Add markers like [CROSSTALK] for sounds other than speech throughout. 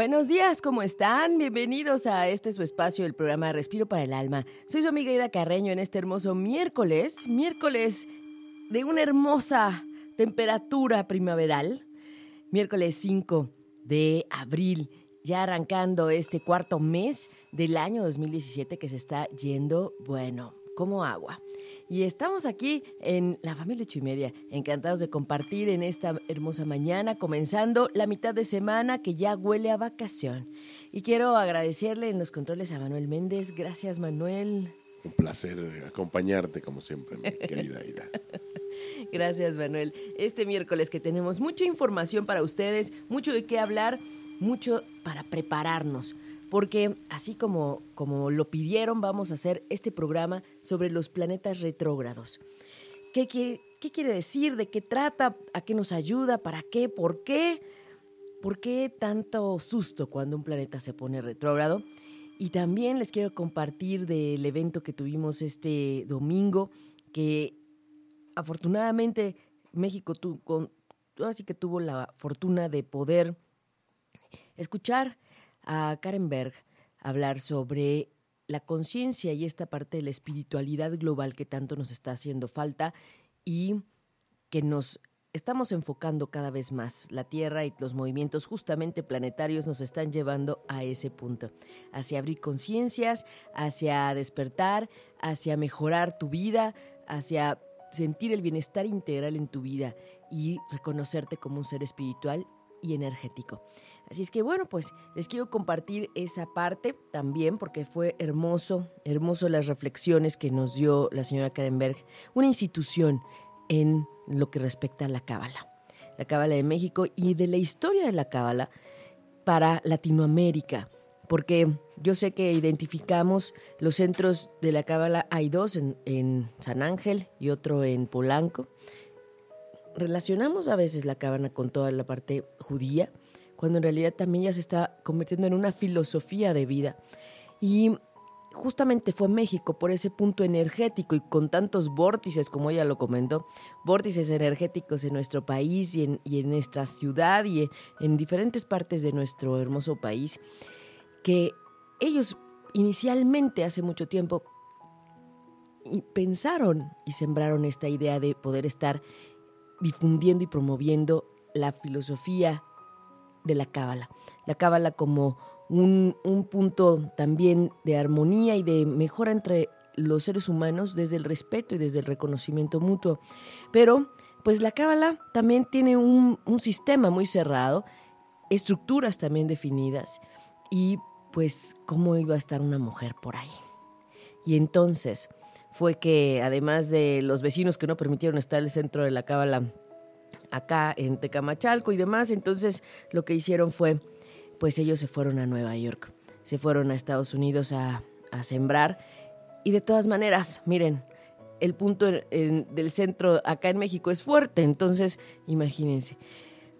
Buenos días, ¿cómo están? Bienvenidos a este su espacio, el programa Respiro para el Alma. Soy su amiga Ida Carreño en este hermoso miércoles, miércoles de una hermosa temperatura primaveral, miércoles 5 de abril, ya arrancando este cuarto mes del año 2017 que se está yendo, bueno, como agua. Y estamos aquí en la familia Ocho y Media, encantados de compartir en esta hermosa mañana, comenzando la mitad de semana que ya huele a vacación. Y quiero agradecerle en los controles a Manuel Méndez. Gracias, Manuel. Un placer acompañarte, como siempre, mi [LAUGHS] querida Ida. Gracias, Manuel. Este miércoles que tenemos mucha información para ustedes, mucho de qué hablar, mucho para prepararnos porque así como, como lo pidieron, vamos a hacer este programa sobre los planetas retrógrados. ¿Qué, qué, quiere decir? ¿De qué trata? ¿A qué nos ayuda? ¿Para qué? ¿Por qué? ¿Por qué tanto susto cuando un planeta se pone retrógrado? Y también les quiero compartir del evento que tuvimos este domingo, que afortunadamente México tuvo, así que tuvo la fortuna de poder escuchar a Karen Berg hablar sobre la conciencia y esta parte de la espiritualidad global que tanto nos está haciendo falta y que nos estamos enfocando cada vez más. La Tierra y los movimientos justamente planetarios nos están llevando a ese punto, hacia abrir conciencias, hacia despertar, hacia mejorar tu vida, hacia sentir el bienestar integral en tu vida y reconocerte como un ser espiritual y energético. Así es que bueno, pues les quiero compartir esa parte también porque fue hermoso, hermoso las reflexiones que nos dio la señora Karen Berg, una institución en lo que respecta a la Cábala, la Cábala de México y de la historia de la Cábala para Latinoamérica, porque yo sé que identificamos los centros de la Cábala, hay dos en, en San Ángel y otro en Polanco. Relacionamos a veces la Cábala con toda la parte judía, cuando en realidad también ya se está convirtiendo en una filosofía de vida. Y justamente fue México por ese punto energético y con tantos vórtices, como ella lo comentó, vórtices energéticos en nuestro país y en, y en nuestra ciudad y en, diferentes partes de nuestro hermoso país, que ellos inicialmente hace mucho tiempo pensaron y sembraron esta idea de poder estar difundiendo y promoviendo la filosofía de la cábala. La cábala como un, punto también de armonía y de mejora entre los seres humanos desde el respeto y desde el reconocimiento mutuo. Pero, pues la cábala también tiene un, un sistema muy cerrado, estructuras también definidas y pues cómo iba a estar una mujer por ahí. Y entonces fue que además de los vecinos que no permitieron estar el centro de la cábala acá en Tecamachalco y demás, entonces lo que hicieron fue pues ellos se fueron a Nueva York, se fueron a Estados Unidos a, sembrar. Y de todas maneras, miren, el punto del centro acá en México es fuerte, entonces imagínense.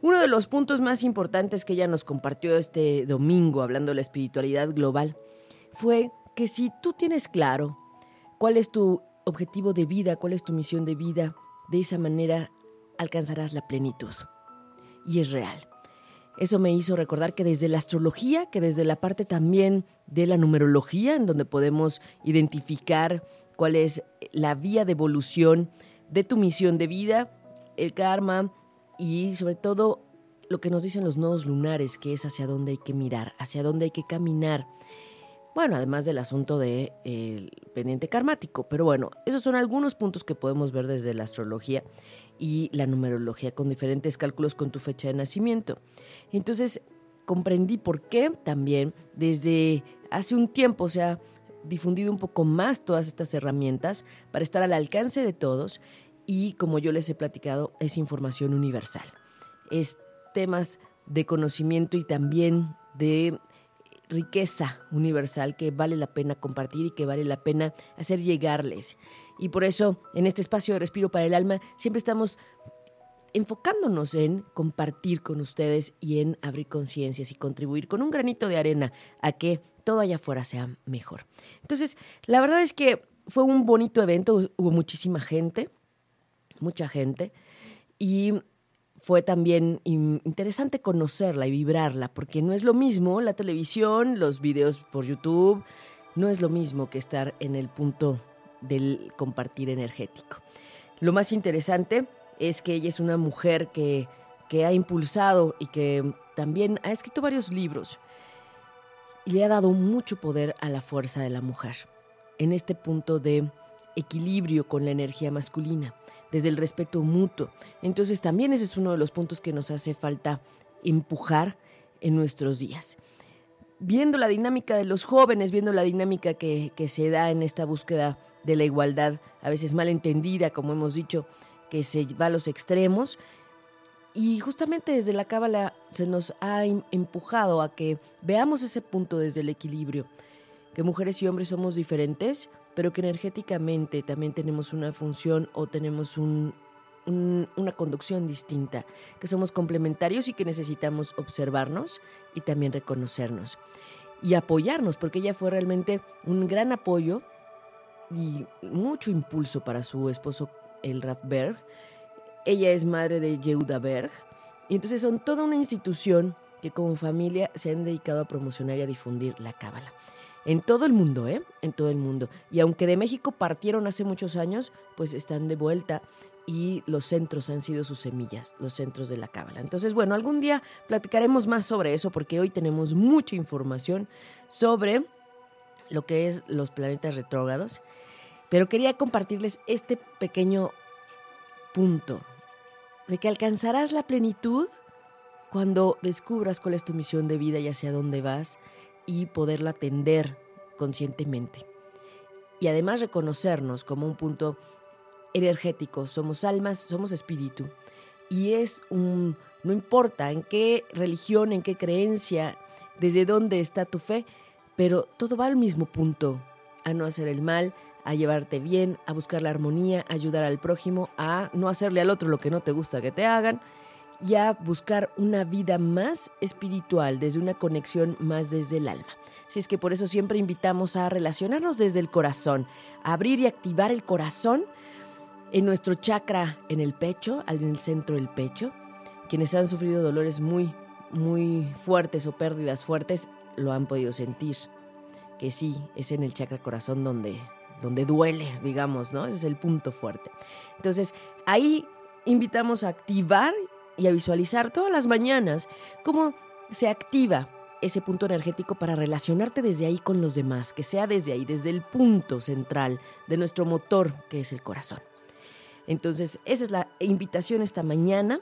Uno de los puntos más importantes que ella nos compartió este domingo, hablando de la espiritualidad global, fue que si tú tienes claro cuál es tu objetivo de vida, cuál es tu misión de vida, de esa manera alcanzarás la plenitud. Y es real. Eso me hizo recordar que desde la astrología, que desde la parte también de la numerología, en donde podemos identificar cuál es la vía de evolución de tu misión de vida, el karma y sobre todo lo que nos dicen los nodos lunares, que es hacia dónde hay que mirar, hacia dónde hay que caminar. Bueno, además del asunto del de, pendiente karmático, pero bueno, esos son algunos puntos que podemos ver desde la astrología y la numerología con diferentes cálculos con tu fecha de nacimiento. Entonces comprendí por qué también desde hace un tiempo se ha difundido un poco más todas estas herramientas para estar al alcance de todos y como yo les he platicado es información universal. Es temas de conocimiento y también de riqueza universal que vale la pena compartir y que vale la pena hacer llegarles. Y por eso, en este espacio de Respiro para el Alma, siempre estamos enfocándonos en compartir con ustedes y en abrir conciencias y contribuir con un granito de arena a que todo allá afuera sea mejor. Entonces, la verdad es que fue un bonito evento, hubo muchísima gente, mucha gente, y fue también interesante conocerla y vibrarla, porque no es lo mismo la televisión, los videos por YouTube, no es lo mismo que estar en el punto del compartir energético. Lo más interesante es que ella es una mujer que, que ha impulsado y que también ha escrito varios libros y le ha dado mucho poder a la fuerza de la mujer en este punto de equilibrio con la energía masculina, desde el respeto mutuo. Entonces también ese es uno de los puntos que nos hace falta empujar en nuestros días viendo la dinámica de los jóvenes, viendo la dinámica que, se da en esta búsqueda de la igualdad, a veces mal entendida, como hemos dicho, que se va a los extremos. Y justamente desde la Cábala se nos ha empujado a que veamos ese punto desde el equilibrio, que mujeres y hombres somos diferentes, pero que energéticamente también tenemos una función o tenemos un, una conducción distinta, que somos complementarios y que necesitamos observarnos y también reconocernos y apoyarnos, porque ella fue realmente un gran apoyo y mucho impulso para su esposo, el Raf Berg. Ella es madre de Yehuda Berg, y entonces son toda una institución que como familia se han dedicado a promocionar y a difundir la cábala. En todo el mundo, ¿eh? En todo el mundo. Y aunque de México partieron hace muchos años, pues están de vuelta y los centros han sido sus semillas, los centros de la cábala. Entonces, bueno, algún día platicaremos más sobre eso porque hoy tenemos mucha información sobre lo que es los planetas retrógrados, pero quería compartirles este pequeño punto de que alcanzarás la plenitud cuando descubras cuál es tu misión de vida y hacia dónde vas y poderlo atender conscientemente. Y además reconocernos como un punto energético, somos almas, somos espíritu. Y es un, no importa en qué religión, en qué creencia, desde dónde está tu fe, pero todo va al mismo punto, a no hacer el mal, a llevarte bien, a buscar la armonía, a ayudar al prójimo, a no hacerle al otro lo que no te gusta que te hagan y a buscar una vida más espiritual, desde una conexión más desde el alma. Así es que por eso siempre invitamos a relacionarnos desde el corazón, a abrir y activar el corazón en nuestro chakra en el pecho, en el centro del pecho. Quienes han sufrido dolores muy, muy fuertes o pérdidas fuertes lo han podido sentir. Que sí, es en el chakra corazón donde, donde duele, digamos, ¿no? Ese es el punto fuerte. Entonces, ahí invitamos a activar y a visualizar todas las mañanas cómo se activa ese punto energético para relacionarte desde ahí con los demás, que sea desde ahí, desde el punto central de nuestro motor, que es el corazón. Entonces, esa es la invitación esta mañana.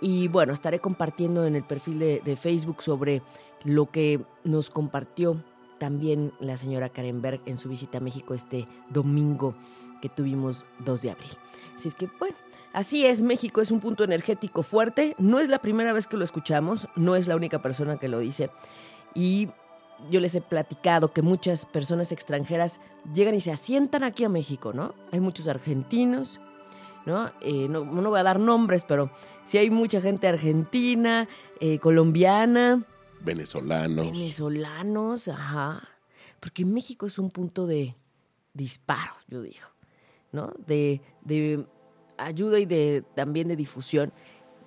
Y bueno, estaré compartiendo en el perfil de, Facebook sobre lo que nos compartió también la señora Karen Berg en su visita a México este domingo que tuvimos 2 de abril. Así es que, bueno, Así es, México es un punto energético fuerte. No es la primera vez que lo escuchamos, no es la única persona que lo dice. Y yo les he platicado que muchas personas extranjeras llegan y se asientan aquí a México, ¿no? Hay muchos argentinos, ¿no? Eh, no, voy a dar nombres, pero sí hay mucha gente argentina, eh, colombiana. Venezolanos. Venezolanos, ajá. Porque México es un punto de disparo, yo digo, ¿no? De, de ayuda y de, también de difusión,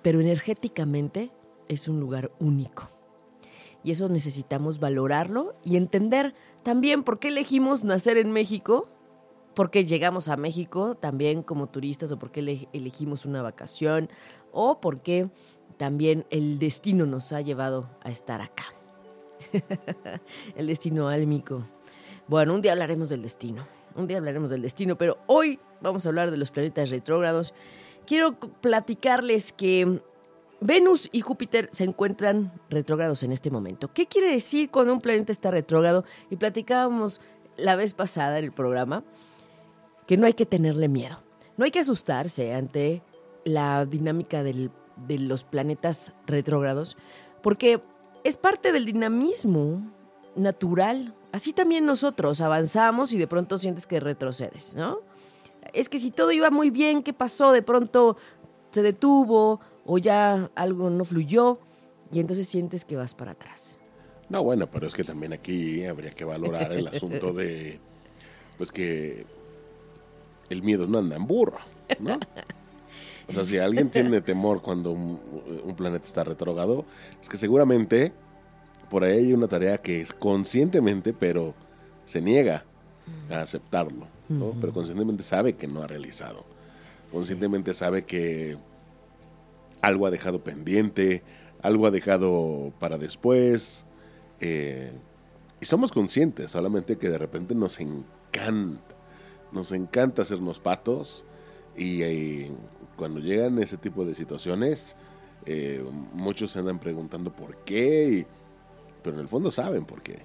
pero energéticamente es un lugar único. Y eso necesitamos valorarlo y entender también por qué elegimos nacer en México, por qué llegamos a México también como turistas o por qué elegimos una vacación o por qué también el destino nos ha llevado a estar acá. [LAUGHS] el destino álmico. Bueno, un día hablaremos del destino. Un día hablaremos del destino, pero hoy vamos a hablar de los planetas retrógrados. Quiero platicarles que Venus y Júpiter se encuentran retrógrados en este momento. ¿Qué quiere decir cuando un planeta está retrógrado? Y platicábamos la vez pasada en el programa que no hay que tenerle miedo. No hay que asustarse ante la dinámica de los planetas retrógrados, porque es parte del dinamismo natural Así también nosotros avanzamos y de pronto sientes que retrocedes, ¿no? Es que si todo iba muy bien, ¿qué pasó? De pronto se detuvo o ya algo no fluyó y entonces sientes que vas para atrás. No, bueno, pero es que también aquí habría que valorar el asunto de, pues que el miedo no anda en burro, ¿no? O sea, si alguien tiene temor cuando un, un planeta está retrogado, es que seguramente por ahí hay una tarea que es conscientemente, pero se niega a aceptarlo, ¿no? Pero conscientemente sabe que no ha realizado. Conscientemente sabe que algo ha dejado pendiente, algo ha dejado para después. Eh, y somos conscientes, solamente que de repente nos encanta, nos encanta hacernos patos. Y eh, cuando llegan ese tipo de situaciones, eh, muchos se andan preguntando por qué. Y, pero en el fondo saben por qué.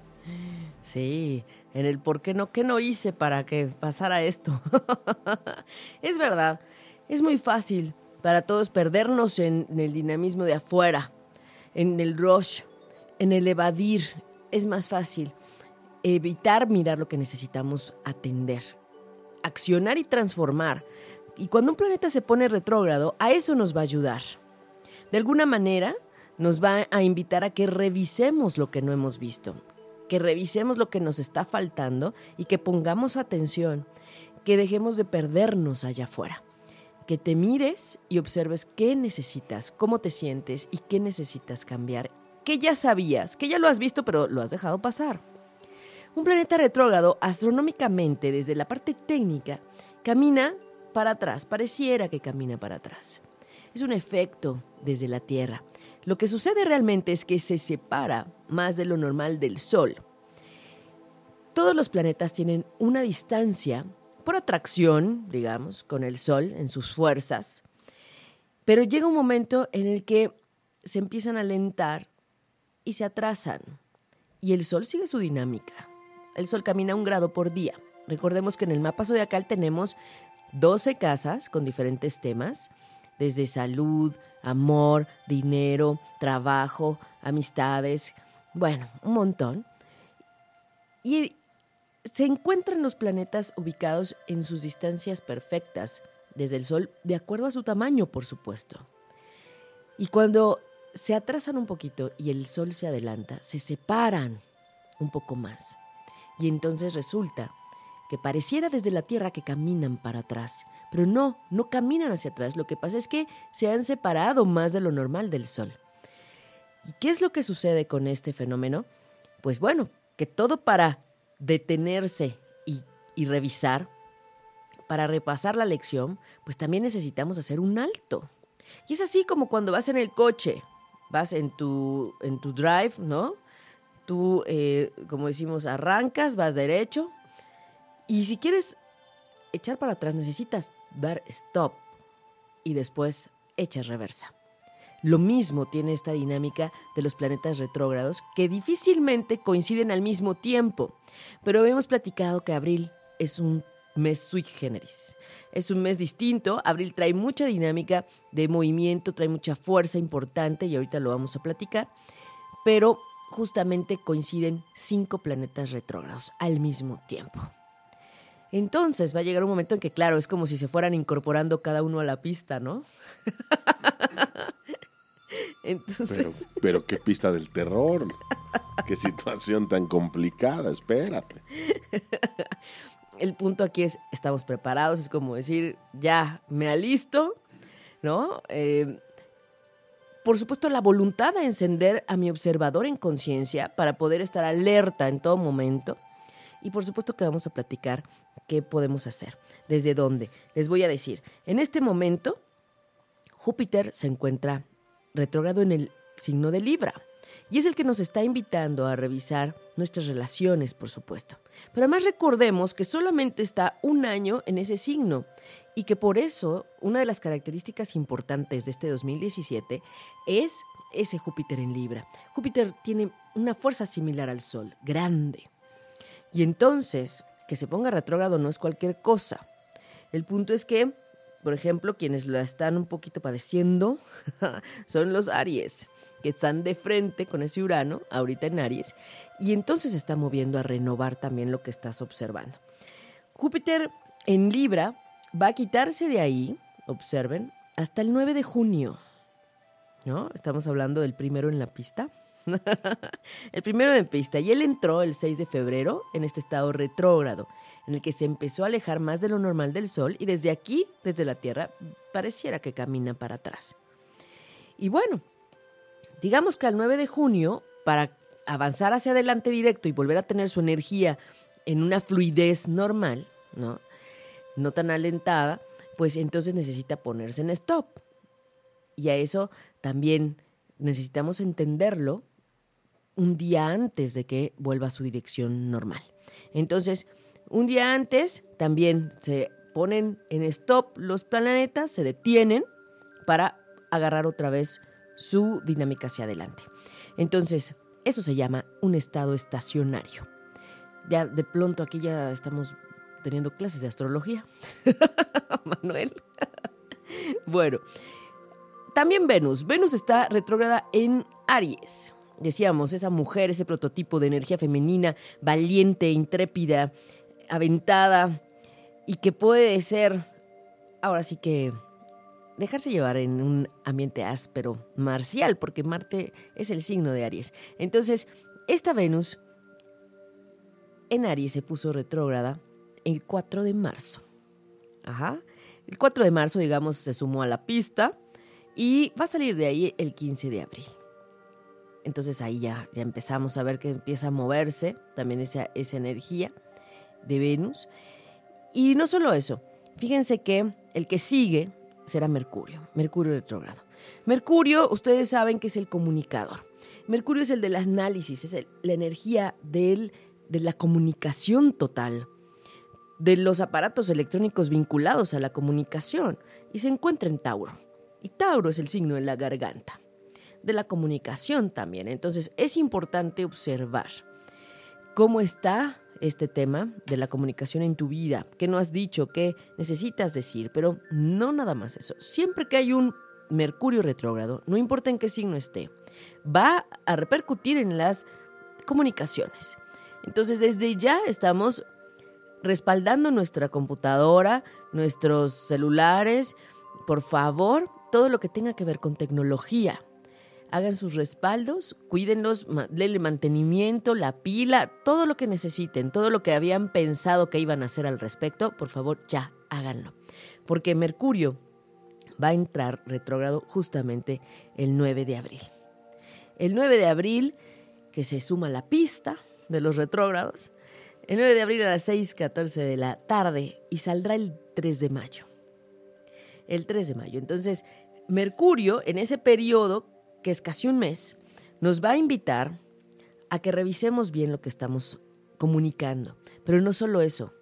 Sí, en el por qué no, qué no hice para que pasara esto. [LAUGHS] es verdad, es muy fácil para todos perdernos en, el dinamismo de afuera, en el rush, en el evadir. Es más fácil evitar mirar lo que necesitamos atender, accionar y transformar. Y cuando un planeta se pone retrógrado, a eso nos va a ayudar. De alguna manera, nos va a invitar a que revisemos lo que no hemos visto, que revisemos lo que nos está faltando y que pongamos atención, que dejemos de perdernos allá afuera, que te mires y observes qué necesitas, cómo te sientes y qué necesitas cambiar, que ya sabías, que ya lo has visto pero lo has dejado pasar. Un planeta retrógrado astronómicamente desde la parte técnica camina para atrás, pareciera que camina para atrás. Es un efecto desde la Tierra. Lo que sucede realmente es que se separa más de lo normal del Sol. Todos los planetas tienen una distancia por atracción, digamos, con el Sol en sus fuerzas, pero llega un momento en el que se empiezan a alentar y se atrasan, y el Sol sigue su dinámica. El Sol camina un grado por día. Recordemos que en el mapa zodiacal tenemos 12 casas con diferentes temas, desde salud, amor, dinero, trabajo, amistades, bueno, un montón. Y se encuentran los planetas ubicados en sus distancias perfectas desde el Sol, de acuerdo a su tamaño, por supuesto. Y cuando se atrasan un poquito y el Sol se adelanta, se separan un poco más. Y entonces resulta que pareciera desde la Tierra que caminan para atrás, pero no, no caminan hacia atrás. Lo que pasa es que se han separado más de lo normal del Sol. ¿Y qué es lo que sucede con este fenómeno? Pues bueno, que todo para detenerse y, revisar, para repasar la lección, pues también necesitamos hacer un alto. Y es así como cuando vas en el coche, vas en tu, en tu drive, ¿no? Tú, eh, como decimos, arrancas, vas derecho, y si quieres echar para atrás, necesitas dar stop y después echas reversa. Lo mismo tiene esta dinámica de los planetas retrógrados que difícilmente coinciden al mismo tiempo. Pero hemos platicado que abril es un mes sui generis. Es un mes distinto. Abril trae mucha dinámica de movimiento, trae mucha fuerza importante y ahorita lo vamos a platicar. Pero justamente coinciden cinco planetas retrógrados al mismo tiempo. Entonces va a llegar un momento en que, claro, es como si se fueran incorporando cada uno a la pista, ¿no? [LAUGHS] pero, pero qué pista del terror. Qué situación tan complicada, espérate. [LAUGHS] El punto aquí es, estamos preparados, es como decir, ya, me alisto, ¿no? Eh, por supuesto, la voluntad de encender a mi observador en conciencia para poder estar alerta en todo momento. Y por supuesto que vamos a platicar qué podemos hacer, desde dónde. Les voy a decir, en este momento, Júpiter se encuentra retrógrado en el signo de Libra. Y es el que nos está invitando a revisar nuestras relaciones, por supuesto. Pero además recordemos que solamente está un año en ese signo y que por eso una de las características importantes de este 2017 es ese Júpiter en Libra. Júpiter tiene una fuerza similar al Sol, grande. Y entonces, que se ponga retrógrado no es cualquier cosa. El punto es que, por ejemplo, quienes lo están un poquito padeciendo [LAUGHS] son los Aries, que están de frente con ese Urano, ahorita en Aries, y entonces se está moviendo a renovar también lo que estás observando. Júpiter en Libra va a quitarse de ahí, observen, hasta el 9 de junio. ¿No? Estamos hablando del primero en la pista. [LAUGHS] el primero de pista. Y él entró el 6 de febrero en este estado retrógrado, en el que se empezó a alejar más de lo normal del Sol y desde aquí, desde la Tierra, pareciera que camina para atrás. Y bueno, digamos que al 9 de junio, para avanzar hacia adelante directo y volver a tener su energía en una fluidez normal, ¿no? No tan alentada, pues entonces necesita ponerse en stop. Y a eso también necesitamos entenderlo un día antes de que vuelva a su dirección normal. Entonces, un día antes también se ponen en stop los planetas, se detienen para agarrar otra vez su dinámica hacia adelante. Entonces, eso se llama un estado estacionario. Ya de pronto aquí ya estamos teniendo clases de astrología. [LAUGHS] Manuel. [LAUGHS] bueno, también Venus. Venus está retrógrada en Aries decíamos, esa mujer, ese prototipo de energía femenina, valiente, intrépida, aventada, y que puede ser, ahora sí que, dejarse llevar en un ambiente áspero, marcial, porque Marte es el signo de Aries. Entonces, esta Venus en Aries se puso retrógrada el 4 de marzo. Ajá. El 4 de marzo, digamos, se sumó a la pista y va a salir de ahí el 15 de abril. Entonces ahí ya, ya empezamos a ver que empieza a moverse también esa, esa energía de Venus. Y no solo eso, fíjense que el que sigue será Mercurio, Mercurio retrógrado. Mercurio, ustedes saben que es el comunicador. Mercurio es el del análisis, es la energía de la comunicación total, de los aparatos electrónicos vinculados a la comunicación, y se encuentra en Tauro. Y Tauro es el signo de la garganta, de la comunicación también. Entonces es importante observar cómo está este tema de la comunicación en tu vida, qué no has dicho, qué necesitas decir, pero no nada más eso. Siempre que hay un Mercurio retrógrado, no importa en qué signo esté, va a repercutir en las comunicaciones. Entonces desde ya estamos respaldando nuestra computadora, nuestros celulares, por favor, todo lo que tenga que ver con tecnología. Hagan sus respaldos, cuídenlos, denle mantenimiento, la pila, todo lo que necesiten, todo lo que habían pensado que iban a hacer al respecto, por favor, ya háganlo. Porque Mercurio va a entrar retrógrado justamente el 9 de abril. El 9 de abril, que se suma la pista de los retrógrados, el 9 de abril a las 6:14 de la tarde y saldrá el 3 de mayo. El 3 de mayo. Entonces, Mercurio, en ese periodo, que es casi un mes, nos va a invitar a que revisemos bien lo que estamos comunicando. Pero no solo eso,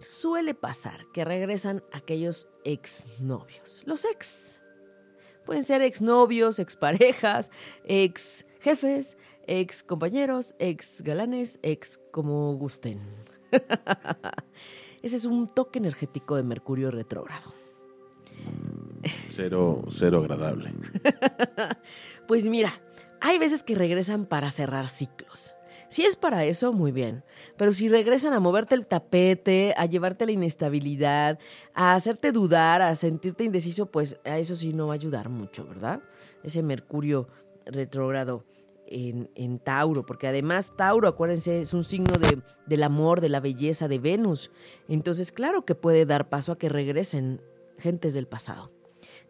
suele pasar que regresan aquellos exnovios, los ex. Pueden ser exnovios, exparejas, ex jefes, ex compañeros, ex galanes, ex como gusten. [LAUGHS] Ese es un toque energético de Mercurio retrógrado. Cero, cero agradable. [LAUGHS] pues mira, hay veces que regresan para cerrar ciclos. Si es para eso, muy bien. Pero si regresan a moverte el tapete, a llevarte la inestabilidad, a hacerte dudar, a sentirte indeciso, pues a eso sí no va a ayudar mucho, ¿verdad? Ese Mercurio retrógrado en, Tauro, porque además Tauro, acuérdense, es un signo de, del amor, de la belleza de Venus. Entonces, claro que puede dar paso a que regresen gentes del pasado.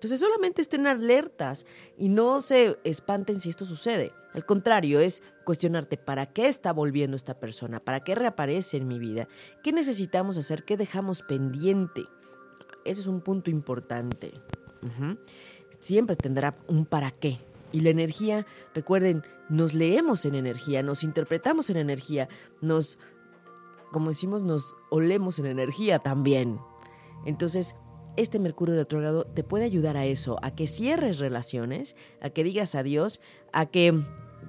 Entonces, solamente estén alertas y no se espanten si esto sucede. Al contrario, es cuestionarte para qué está volviendo esta persona, para qué reaparece en mi vida, qué necesitamos hacer, qué dejamos pendiente. Eso es un punto importante. Siempre tendrá un para qué y la energía, recuerden, nos leemos en energía, nos interpretamos en energía, nos, como decimos, nos olemos en energía también. Entonces, este Mercurio retrógrado te puede ayudar a eso, a que cierres relaciones, a que digas adiós, a que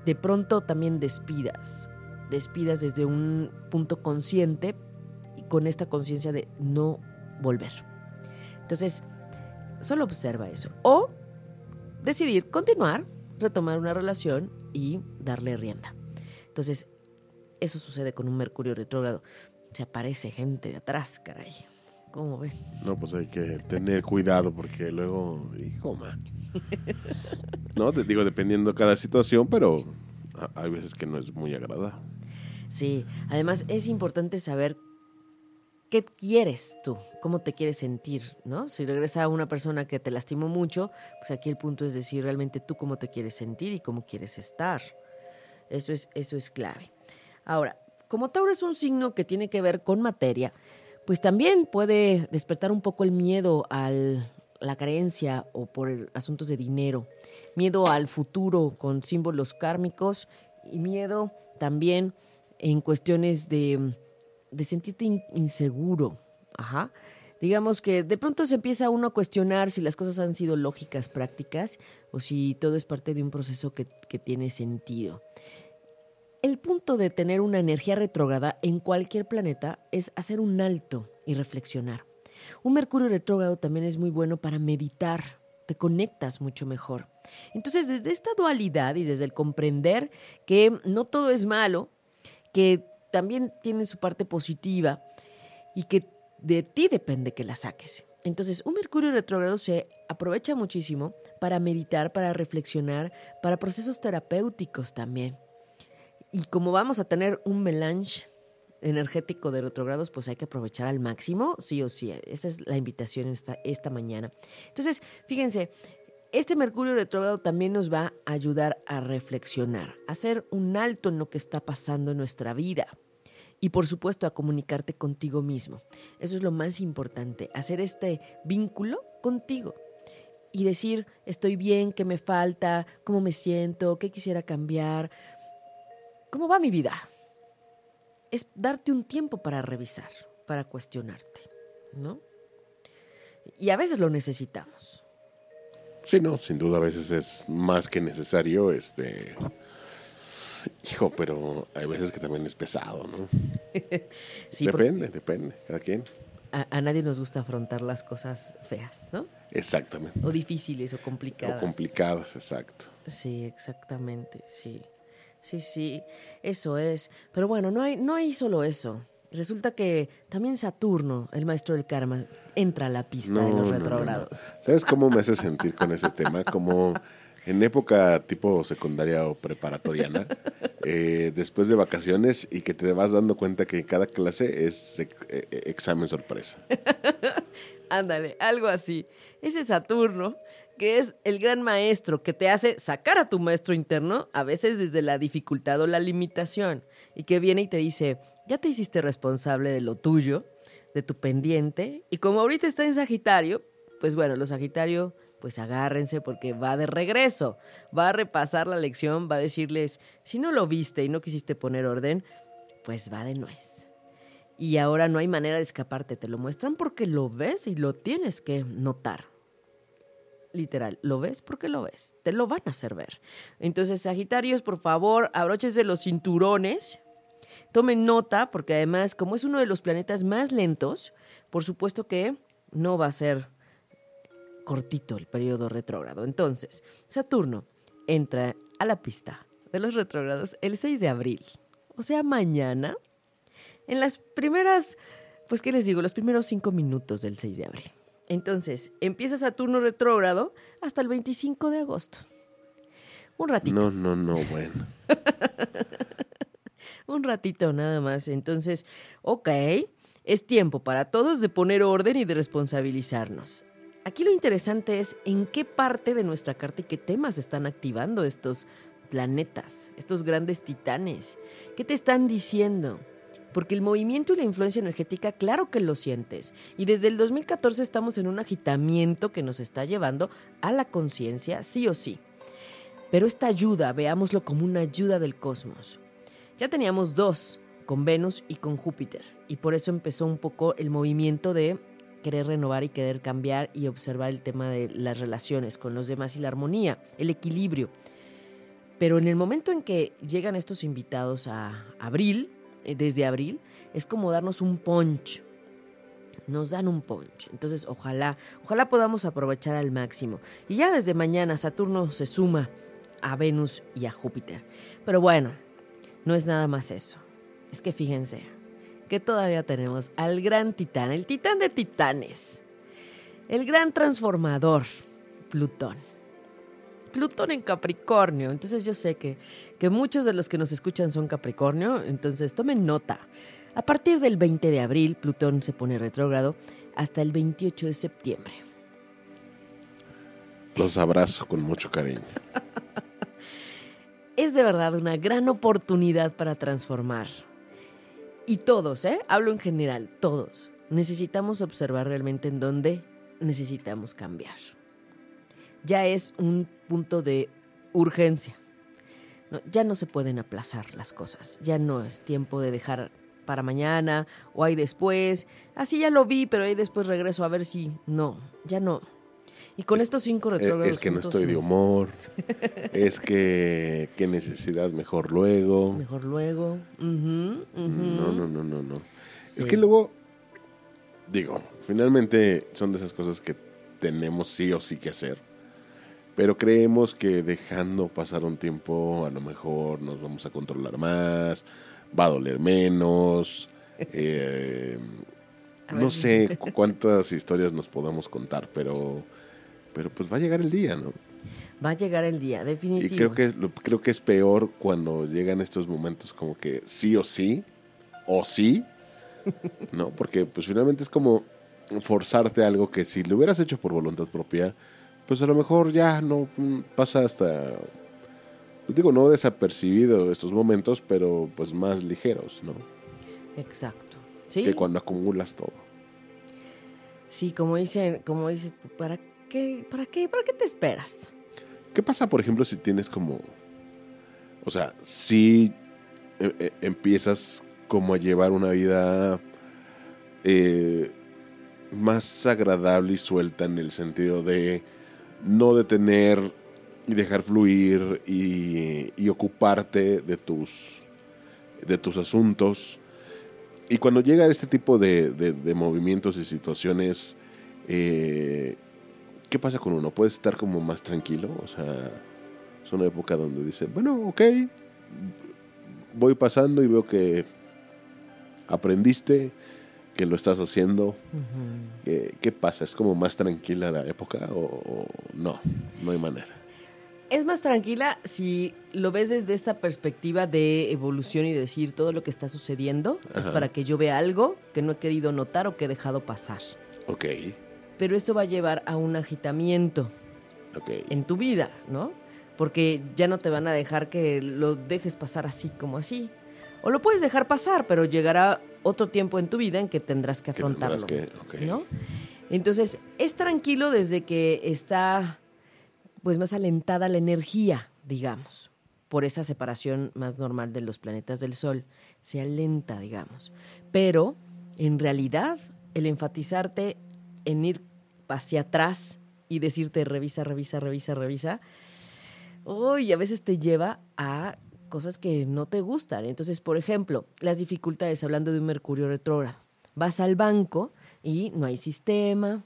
de pronto también despidas, despidas desde un punto consciente y con esta conciencia de no volver. Entonces, solo observa eso. O decidir continuar retomar una relación y darle rienda. Entonces, eso sucede con un Mercurio retrógrado. Se aparece gente de atrás, caray. ¿Cómo? No, pues hay que tener cuidado porque luego, hijo, man. [LAUGHS] No, te digo, dependiendo de cada situación, pero hay veces que no es muy agradable. Sí, además es importante saber ¿qué quieres tú? ¿Cómo te quieres sentir? ¿no? Si regresa una persona que te lastimó mucho, pues aquí el punto es decir realmente tú cómo te quieres sentir y cómo quieres estar. Eso es, eso es clave. Ahora, como Tauro es un signo que tiene que ver con materia, pues también puede despertar un poco el miedo a la creencia o por asuntos de dinero, miedo al futuro con símbolos kármicos y miedo también en cuestiones de de sentirte inseguro. Digamos que de pronto se empieza uno a cuestionar si las cosas han sido lógicas, prácticas, o si todo es parte de un proceso que, que tiene sentido. El punto de tener una energía retrógrada en cualquier planeta es hacer un alto y reflexionar. Un Mercurio retrógrado también es muy bueno para meditar, te conectas mucho mejor. Entonces, desde esta dualidad y desde el comprender que no todo es malo, que también tiene su parte positiva y que de ti depende que la saques. Entonces, un Mercurio retrógrado se aprovecha muchísimo para meditar, para reflexionar, para procesos terapéuticos también. Y como vamos a tener un melange energético de retrogrados, pues hay que aprovechar al máximo, sí o sí. Esa es la invitación esta, esta mañana. Entonces, fíjense, este Mercurio retrógrado también nos va a ayudar a reflexionar, a hacer un alto en lo que está pasando en nuestra vida y por supuesto a comunicarte contigo mismo. Eso es lo más importante, hacer este vínculo contigo y decir, estoy bien, qué me falta, cómo me siento, qué quisiera cambiar, cómo va mi vida. Es darte un tiempo para revisar, para cuestionarte, ¿no? Y a veces lo necesitamos. Sí, no, sin duda a veces es más que necesario, este... Hijo, pero hay veces que también es pesado, ¿no? [LAUGHS] Sí, depende, depende, cada quien. a, a nadie nos gusta afrontar las cosas feas, ¿no? Exactamente. O difíciles o complicadas. O complicadas, exacto. Sí, exactamente, sí. Sí, sí, eso es. Pero bueno, no hay, no hay solo eso. Resulta que también Saturno, el maestro del karma, entra a la pista de los no, no. ¿Sabes cómo me hace sentir con ese tema? Como en época tipo secundaria o preparatoriana, eh, después de vacaciones y que te vas dando cuenta que cada clase es ex- eh, examen sorpresa. [LAUGHS] Ándale, algo así. Ese Saturno, que es el gran maestro que te hace sacar a tu maestro interno, a veces desde la dificultad o la limitación, y que viene y te dice, ya te hiciste responsable de lo tuyo, de tu pendiente, y como ahorita está en Sagitario, pues bueno, los Sagitario, pues agárrense porque va de regreso, va a repasar la lección, va a decirles, si no lo viste y no quisiste poner orden, pues va de nuez. Y ahora no hay manera de escaparte, te lo muestran porque lo ves y lo tienes que notar. Literal, lo ves porque lo ves, te lo van a hacer ver. Entonces, Sagitarios, por favor, abróchense los cinturones, tomen nota, porque además, como es uno de los planetas más lentos, por supuesto que no va a ser cortito el periodo retrógrado. Entonces, Saturno entra a la pista de los retrógrados el 6 de abril, o sea, mañana, en las primeras, pues, ¿qué les digo? Los primeros cinco minutos del 6 de abril. Entonces, empieza Saturno retrógrado hasta el 25 de agosto. Un ratito. No, no, no, bueno. [LAUGHS] Un ratito nada más. Entonces, ok, es tiempo para todos de poner orden y de responsabilizarnos. Aquí lo interesante es en qué parte de nuestra carta y qué temas están activando estos planetas, estos grandes titanes. ¿Qué te están diciendo? Porque el movimiento y la influencia energética, claro que lo sientes. Y desde el 2014 estamos en un agitamiento que nos está llevando a la conciencia, sí o sí. Pero esta ayuda, veámoslo como una ayuda del cosmos. Ya teníamos dos, con Venus y con Júpiter, y por eso empezó un poco el movimiento de querer renovar y querer cambiar y observar el tema de las relaciones con los demás y la armonía, el equilibrio. Pero en el momento en que llegan estos invitados a abril, desde abril, es como darnos un punch. Nos dan un punch. Entonces, ojalá, ojalá podamos aprovechar al máximo. Y ya desde mañana Saturno se suma a Venus y a Júpiter. Pero bueno, no es nada más eso. Es que fíjense que todavía tenemos al gran titán, el titán de titanes, el gran transformador, Plutón. Plutón en Capricornio. Entonces yo sé que, que muchos de los que nos escuchan son Capricornio, entonces tomen nota. A partir del 20 de abril, Plutón se pone retrógrado hasta el 28 de septiembre. Los abrazo con mucho cariño. es de verdad una gran oportunidad para transformar. Y todos, ¿eh? Hablo en general, todos. Necesitamos observar realmente en dónde necesitamos cambiar. Ya es un punto de urgencia. No, ya no se pueden aplazar las cosas. Ya no es tiempo de dejar para mañana o ahí después. Así ya lo vi, pero ahí después regreso a ver si... No, ya no. Y con estos cinco Eh, retrógrados Es que no estoy de humor. [LAUGHS] es que qué necesidad, mejor luego. Mejor luego. No, no, no, no, no. Sí. Es que luego, digo, finalmente son de esas cosas que tenemos sí o sí que hacer. Pero creemos que dejando pasar un tiempo, a lo mejor nos vamos a controlar más, va a doler menos. [LAUGHS] eh, no ver. sé cu- cuántas historias nos podamos contar, pero, pero pues va a llegar el día, ¿no? Va a llegar el día, Y definitivo. creo que, es, lo- creo que es peor cuando llegan estos momentos como que sí o sí, o sí, [LAUGHS] ¿no? Porque pues finalmente es como forzarte algo que si lo hubieras hecho por voluntad propia, pues a lo mejor ya no mm, pasa hasta, pues digo, no desapercibido estos momentos, pero pues más ligeros, ¿no? Exacto. Sí. que cuando acumulas todo. Sí, como dicen, como dices, ¿para qué, para qué, para qué te esperas? ¿Qué pasa, por ejemplo, si tienes como, o sea, si eh, eh, empiezas como a llevar una vida eh, más agradable y suelta en el sentido de no detener y dejar fluir y, ocuparte de tus, de tus asuntos? Y cuando llega este tipo de, de- de movimientos y situaciones, eh, ¿qué pasa con uno? ¿Puedes estar como más tranquilo? O sea, es una época donde dice, bueno, ok, voy pasando y veo que aprendiste, que lo estás haciendo. ¿Qué, qué pasa? ¿Es como más tranquila la época o, o no? No hay manera. Es más tranquila si lo ves desde esta perspectiva de evolución y decir todo lo que está sucediendo es para que yo vea algo que no he querido notar o que he dejado pasar. Ok, Pero eso va a llevar a un agitamiento ok. en tu vida, ¿no? Porque ya no te van a dejar que lo dejes pasar así como así. O lo puedes dejar pasar, pero llegará otro tiempo en tu vida en que tendrás que afrontarlo. que-. ¿no? Entonces, es tranquilo desde que está pues más alentada la energía, digamos, por esa separación más normal de los planetas del Sol. Se alenta, digamos. Pero, en realidad, el enfatizarte en ir hacia atrás y decirte revisa, revisa, revisa, revisa, uy, a veces te lleva a cosas que no te gustan. Entonces, por ejemplo, las dificultades, hablando de un Mercurio retrógrado. Vas al banco y no hay sistema,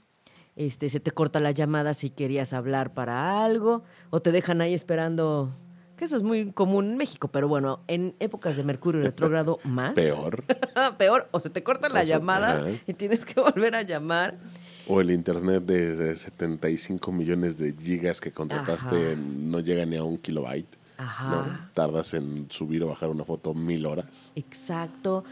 este, se te corta la llamada si querías hablar para algo, o te dejan ahí esperando, que eso es muy común en México, pero bueno, en épocas de Mercurio retrógrado [LAUGHS] más. Peor. [LAUGHS] Peor, o se te corta la O llamada y tienes que volver a llamar. O el internet de 75 millones de gigas que contrataste Ajá. no llega ni a un kilobyte. Ajá. ¿no? Tardas en subir o bajar una foto mil horas. Exacto.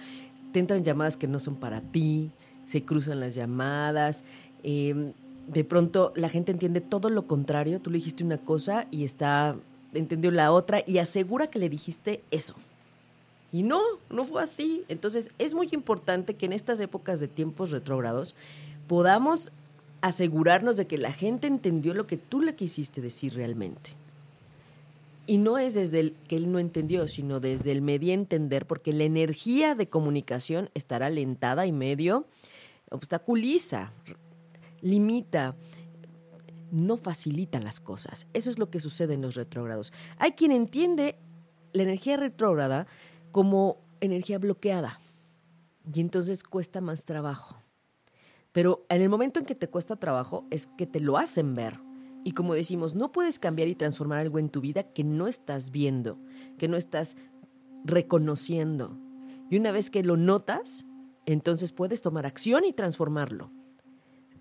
Te entran llamadas que no son para ti, se cruzan las llamadas. eh, de pronto la gente entiende todo lo contrario. Tú le dijiste una cosa y está entendió la otra y asegura que le dijiste eso. Y no, no fue así. Entonces es muy importante que en estas épocas de tiempos retrógrados podamos asegurarnos de que la gente entendió lo que tú le quisiste decir realmente. Y no es desde el que él no entendió, sino desde el medio entender, porque la energía de comunicación estará alentada y medio obstaculiza, limita, no facilita las cosas. Eso es lo que sucede en los retrógrados. Hay quien entiende la energía retrógrada como energía bloqueada y entonces cuesta más trabajo. Pero en el momento en que te cuesta trabajo es que te lo hacen ver. Y como decimos, no puedes cambiar y transformar algo en tu vida que no estás viendo, que no estás reconociendo. Y una vez que lo notas, entonces puedes tomar acción y transformarlo.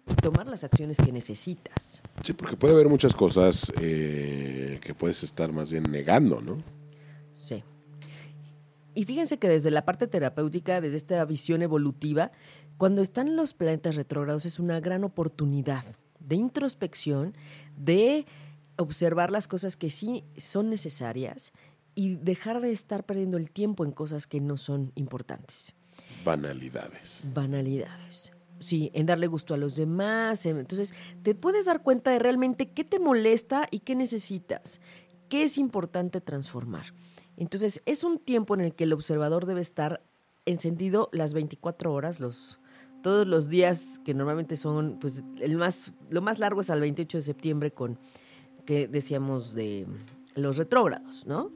Y tomar las acciones que necesitas. Sí, porque puede haber muchas cosas eh, que puedes estar más bien negando, ¿no? Sí. Y fíjense que desde la parte terapéutica, desde esta visión evolutiva, cuando están los planetas retrógrados es una gran oportunidad de introspección, de observar las cosas que sí son necesarias y dejar de estar perdiendo el tiempo en cosas que no son importantes. Banalidades. Banalidades. Sí, en darle gusto a los demás. en- entonces, te puedes dar cuenta de realmente qué te molesta y qué necesitas, qué es importante transformar. Entonces, es un tiempo en el que el observador debe estar encendido las 24 horas, los, todos los días que normalmente son, pues, el más, lo más largo es al 28 de septiembre con, que decíamos de los retrógrados, ¿no?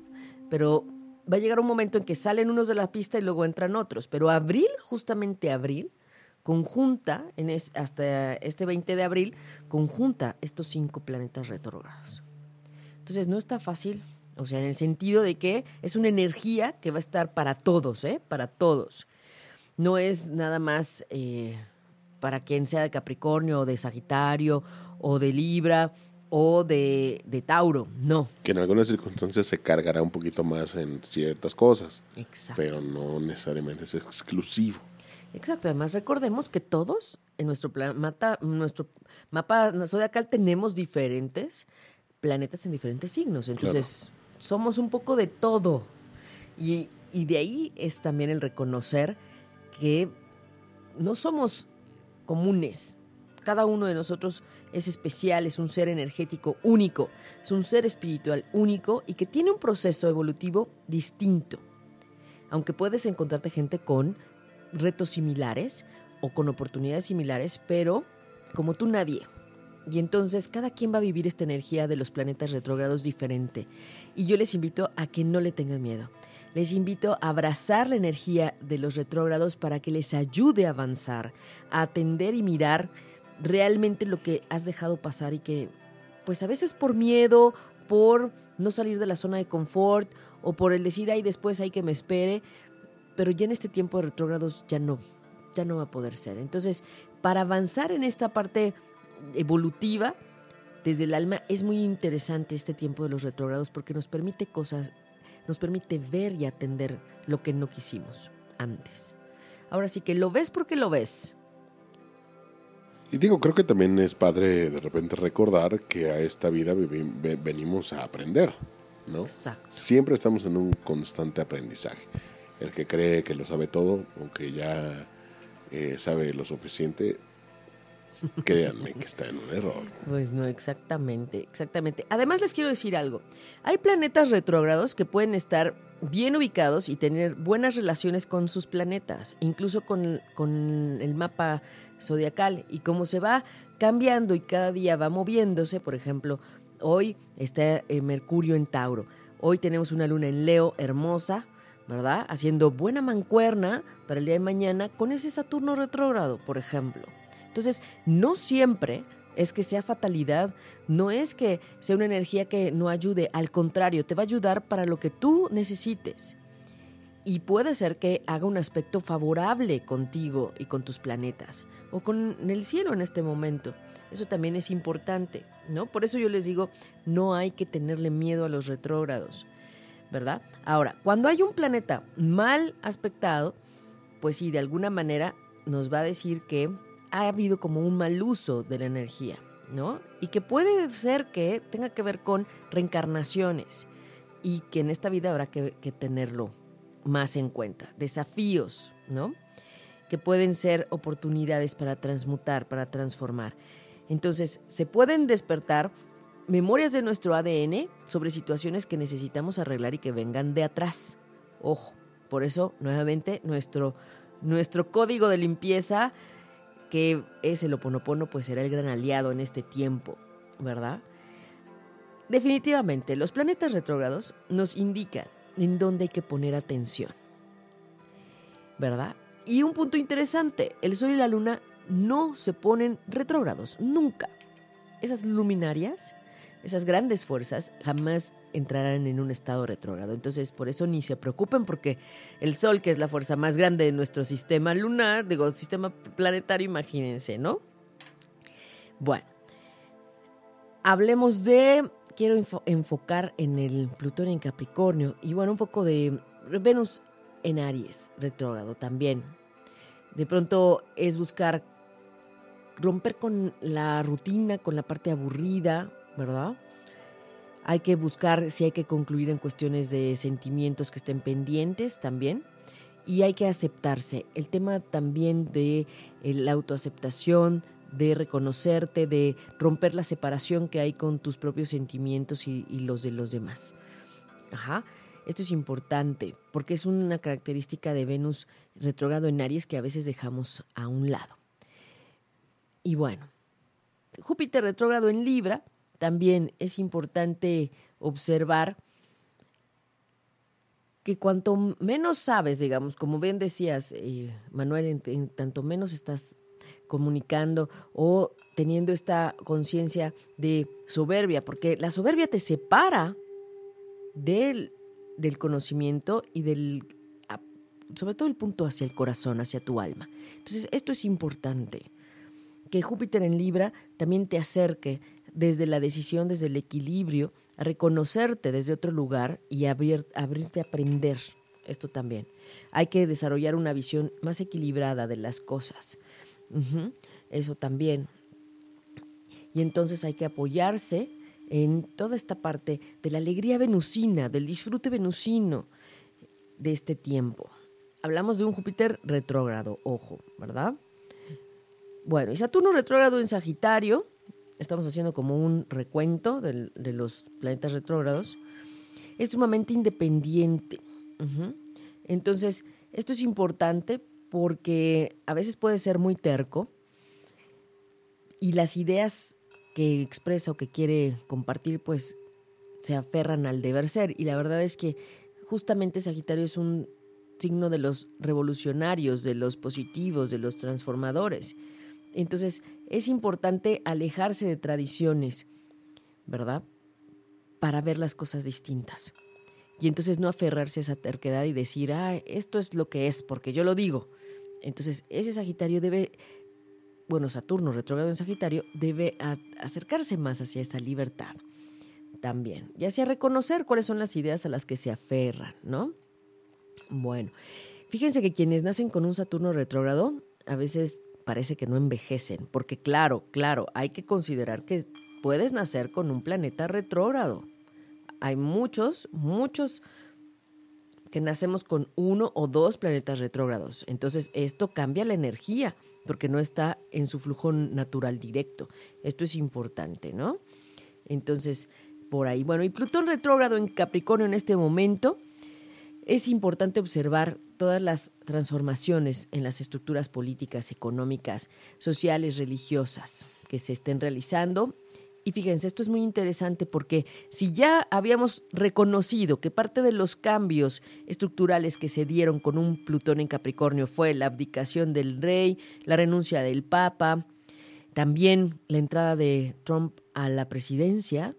Pero va a llegar un momento en que salen unos de la pista y luego entran otros. Pero abril, justamente abril, conjunta, es- hasta este 20 de abril, conjunta estos cinco planetas retrógrados. Entonces no está fácil, o sea, en el sentido de que es una energía que va a estar para todos, ¿eh? Para todos. No es nada más eh, para quien sea de Capricornio o de Sagitario o de Libra o de, de Tauro, no. Que en algunas circunstancias se cargará un poquito más en ciertas cosas, Exacto. pero no necesariamente es exclusivo. Exacto, además recordemos que todos en nuestro, mata- nuestro mapa zodiacal tenemos diferentes planetas en diferentes signos, entonces somos un poco de todo. Y, y de ahí es también el reconocer que no somos comunes. Cada uno de nosotros es especial, es un ser energético único, es un ser espiritual único y que tiene un proceso evolutivo distinto. Aunque puedes encontrarte gente con retos similares o con oportunidades similares, pero como tú nadie. Y entonces cada quien va a vivir esta energía de los planetas retrógrados diferente. Y yo les invito a que no le tengan miedo. Les invito a abrazar la energía de los retrógrados para que les ayude a avanzar, a atender y mirar realmente lo que has dejado pasar y que, pues a veces por miedo, por no salir de la zona de confort o por el decir, ay, después hay que me espere, pero ya en este tiempo de retrógrados ya no, ya no va a poder ser. Entonces, para avanzar en esta parte evolutiva desde el alma, es muy interesante este tiempo de los retrógrados porque nos permite cosas, nos permite ver y atender lo que no quisimos antes. Ahora sí que lo ves porque lo ves. Y digo, creo que también es padre de repente recordar que a esta vida venimos a aprender, ¿no? Exacto. Siempre estamos en un constante aprendizaje. El que cree que lo sabe todo o que ya eh, sabe lo suficiente, [LAUGHS] créanme que está en un error. Pues no, exactamente, exactamente. Además les quiero decir algo. Hay planetas retrógrados que pueden estar bien ubicados y tener buenas relaciones con sus planetas, incluso con, con el mapa zodiacal y cómo se va cambiando y cada día va moviéndose. Por ejemplo, hoy está eh, Mercurio en Tauro. Hoy tenemos una luna en Leo hermosa, ¿verdad? Haciendo buena mancuerna para el día de mañana con ese Saturno retrógrado, por ejemplo. Entonces, no siempre es que sea fatalidad, no es que sea una energía que no ayude, al contrario, te va a ayudar para lo que tú necesites. Y puede ser que haga un aspecto favorable contigo y con tus planetas, o con el cielo en este momento. Eso también es importante, ¿no? Por eso yo les digo, no hay que tenerle miedo a los retrógrados, ¿verdad? Ahora, cuando hay un planeta mal aspectado, pues sí, de alguna manera nos va a decir que ha habido como un mal uso de la energía, ¿no? Y que puede ser que tenga que ver con reencarnaciones y que en esta vida habrá que, tenerlo más en cuenta. Desafíos, ¿no? Que pueden ser oportunidades para transmutar, para transformar. Entonces, se pueden despertar memorias de nuestro ADN sobre situaciones que necesitamos arreglar y que vengan de atrás. Ojo, por eso, nuevamente, nuestro, nuestro código de limpieza que es el oponopono, pues será el gran aliado en este tiempo, ¿verdad? Definitivamente, los planetas retrógrados nos indican en dónde hay que poner atención, ¿verdad? Y un punto interesante, el Sol y la Luna no se ponen retrógrados, nunca. Esas luminarias, esas grandes fuerzas, jamás entrarán en un estado retrógrado. Entonces, por eso ni se preocupen porque el Sol, que es la fuerza más grande de nuestro sistema lunar, digo, sistema planetario, imagínense, ¿no? Bueno, hablemos de, quiero enfocar en el Plutón en Capricornio y bueno, un poco de Venus en Aries, retrógrado también. De pronto es buscar romper con la rutina, con la parte aburrida, ¿verdad? Hay que buscar si hay que concluir en cuestiones de sentimientos que estén pendientes también. Y hay que aceptarse. El tema también de eh, la autoaceptación, de reconocerte, de romper la separación que hay con tus propios sentimientos y, los de los demás. Ajá. Esto es importante porque es una característica de Venus retrogrado en Aries que a veces dejamos a un lado. Y bueno, Júpiter retrógrado en Libra también es importante observar que cuanto menos sabes, digamos, como bien decías, eh, Manuel, en, tanto menos estás comunicando o teniendo esta conciencia de soberbia, porque la soberbia te separa del, del conocimiento y del, sobre todo el punto hacia el corazón, hacia tu alma. Entonces, esto es importante, que Júpiter en Libra también te acerque desde la decisión, desde el equilibrio, reconocerte desde otro lugar y abrirte a aprender. Esto también. Hay que desarrollar una visión más equilibrada de las cosas. Eso también. Y entonces hay que apoyarse en toda esta parte de la alegría venusina, del disfrute venusino de este tiempo. hablamos de un Júpiter retrógrado, ojo, ¿verdad? Bueno, y Saturno retrógrado en Sagitario, estamos haciendo como un recuento de, los planetas retrógrados, es sumamente independiente. Entonces, esto es importante porque a veces puede ser muy terco y las ideas que expresa o que quiere compartir, pues se aferran al deber ser. Y la verdad es que justamente Sagitario es un signo de los revolucionarios, de los positivos, de los transformadores. Entonces es importante alejarse de tradiciones, ¿verdad? Para ver las cosas distintas. Y entonces no aferrarse a esa terquedad y decir, ah, esto es lo que es, porque yo lo digo. Entonces ese Sagitario debe, bueno, Saturno retrógrado en Sagitario, debe acercarse más hacia esa libertad también. Y hacia reconocer cuáles son las ideas a las que se aferran, ¿no? Bueno, fíjense que quienes nacen con un Saturno retrógrado a veces parece que no envejecen, porque claro, claro, hay que considerar que puedes nacer con un planeta retrógrado. Hay muchos, muchos que nacemos con uno o dos planetas retrógrados. Entonces esto cambia la energía porque no está en su flujo natural directo. Esto es importante, ¿no? Entonces, por ahí. Bueno, y Plutón retrógrado en Capricornio en este momento es importante observar todas las transformaciones en las estructuras políticas, económicas, sociales, religiosas que se estén realizando. Y fíjense, esto es muy interesante porque si ya habíamos reconocido que parte de los cambios estructurales que se dieron con un Plutón en Capricornio fue la abdicación del rey, la renuncia del Papa, también la entrada de Trump a la presidencia,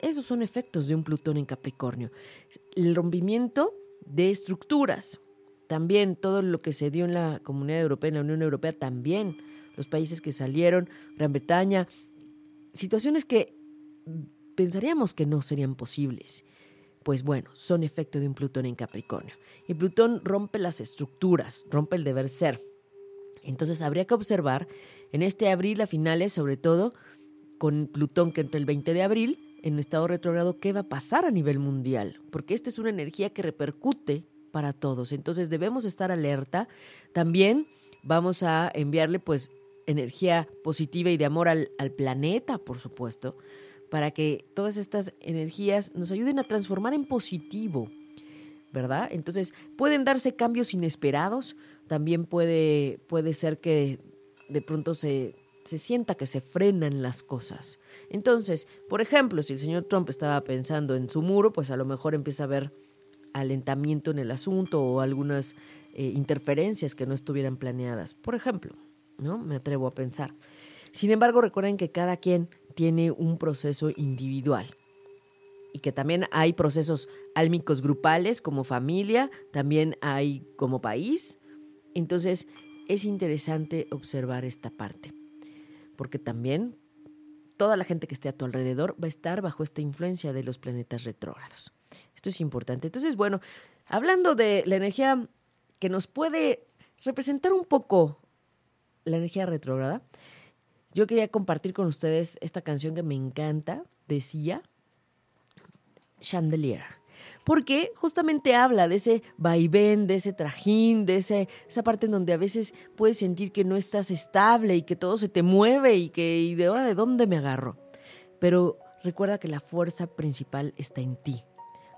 esos son efectos de un Plutón en Capricornio. El rompimiento de estructuras. También todo lo que se dio en la Comunidad Europea, en la Unión Europea, también los países que salieron, Gran Bretaña, situaciones que pensaríamos que no serían posibles. Pues bueno, son efecto de un Plutón en Capricornio. Y Plutón rompe las estructuras, rompe el deber ser. Entonces habría que observar en este abril a finales, sobre todo con Plutón que entre el 20 de abril en estado retrogrado qué va a pasar a nivel mundial, porque esta es una energía que repercute para todos. Entonces debemos estar alerta. También vamos a enviarle pues energía positiva y de amor al, al planeta, por supuesto, para que todas estas energías nos ayuden a transformar en positivo, ¿verdad? Entonces pueden darse cambios inesperados, también puede, puede ser que de pronto se se sienta que se frenan las cosas. Entonces, por ejemplo, si el señor Trump estaba pensando en su muro, pues a lo mejor empieza a haber alentamiento en el asunto o algunas eh, interferencias que no estuvieran planeadas. Por ejemplo, ¿no? Me atrevo a pensar. Sin embargo, recuerden que cada quien tiene un proceso individual y que también hay procesos álmicos grupales como familia, también hay como país. Entonces, es interesante observar esta parte porque también toda la gente que esté a tu alrededor va a estar bajo esta influencia de los planetas retrógrados. Esto es importante. Entonces, bueno, hablando de la energía que nos puede representar un poco la energía retrógrada, yo quería compartir con ustedes esta canción que me encanta, decía Chandelier porque justamente habla de ese vaivén, de ese trajín, de ese, esa parte en donde a veces puedes sentir que no estás estable y que todo se te mueve y que de ahora de dónde me agarro. Pero recuerda que la fuerza principal está en ti.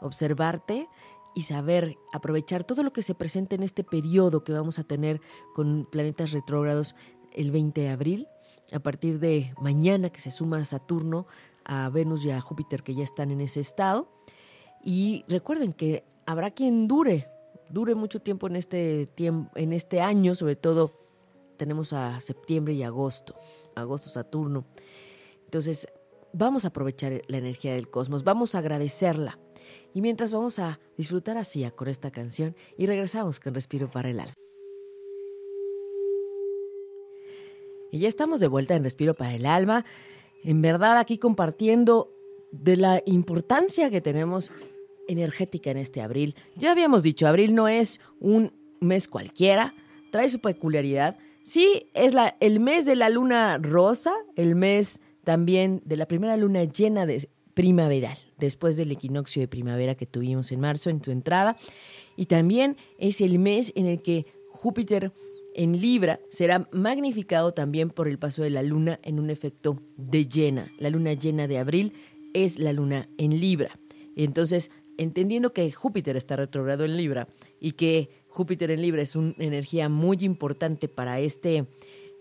Observarte y saber aprovechar todo lo que se presenta en este periodo que vamos a tener con planetas retrógrados el 20 de abril, a partir de mañana que se suma a Saturno, a Venus y a Júpiter que ya están en ese estado y recuerden que habrá quien dure, dure mucho tiempo en este, tiempo, en este año, sobre todo tenemos a septiembre y agosto, agosto Saturno. Entonces, vamos a aprovechar la energía del cosmos, vamos a agradecerla. Y mientras vamos a disfrutar así con esta canción y regresamos con Respiro para el Alma. Y ya estamos de vuelta en Respiro para el Alma. En verdad aquí compartiendo de la importancia que tenemos energética en este abril. Ya habíamos dicho, abril no es un mes cualquiera, trae su peculiaridad. Sí, es el mes de la luna rosa, el mes también de la primera luna llena de primaveral, después del equinoccio de primavera que tuvimos en marzo en su entrada. Y también es el mes en el que Júpiter en Libra será magnificado también por el paso de la luna en un efecto de llena. La luna llena de abril es la luna en Libra. Entonces, entendiendo que Júpiter está retrogrado en Libra y que Júpiter en Libra es una energía muy importante para este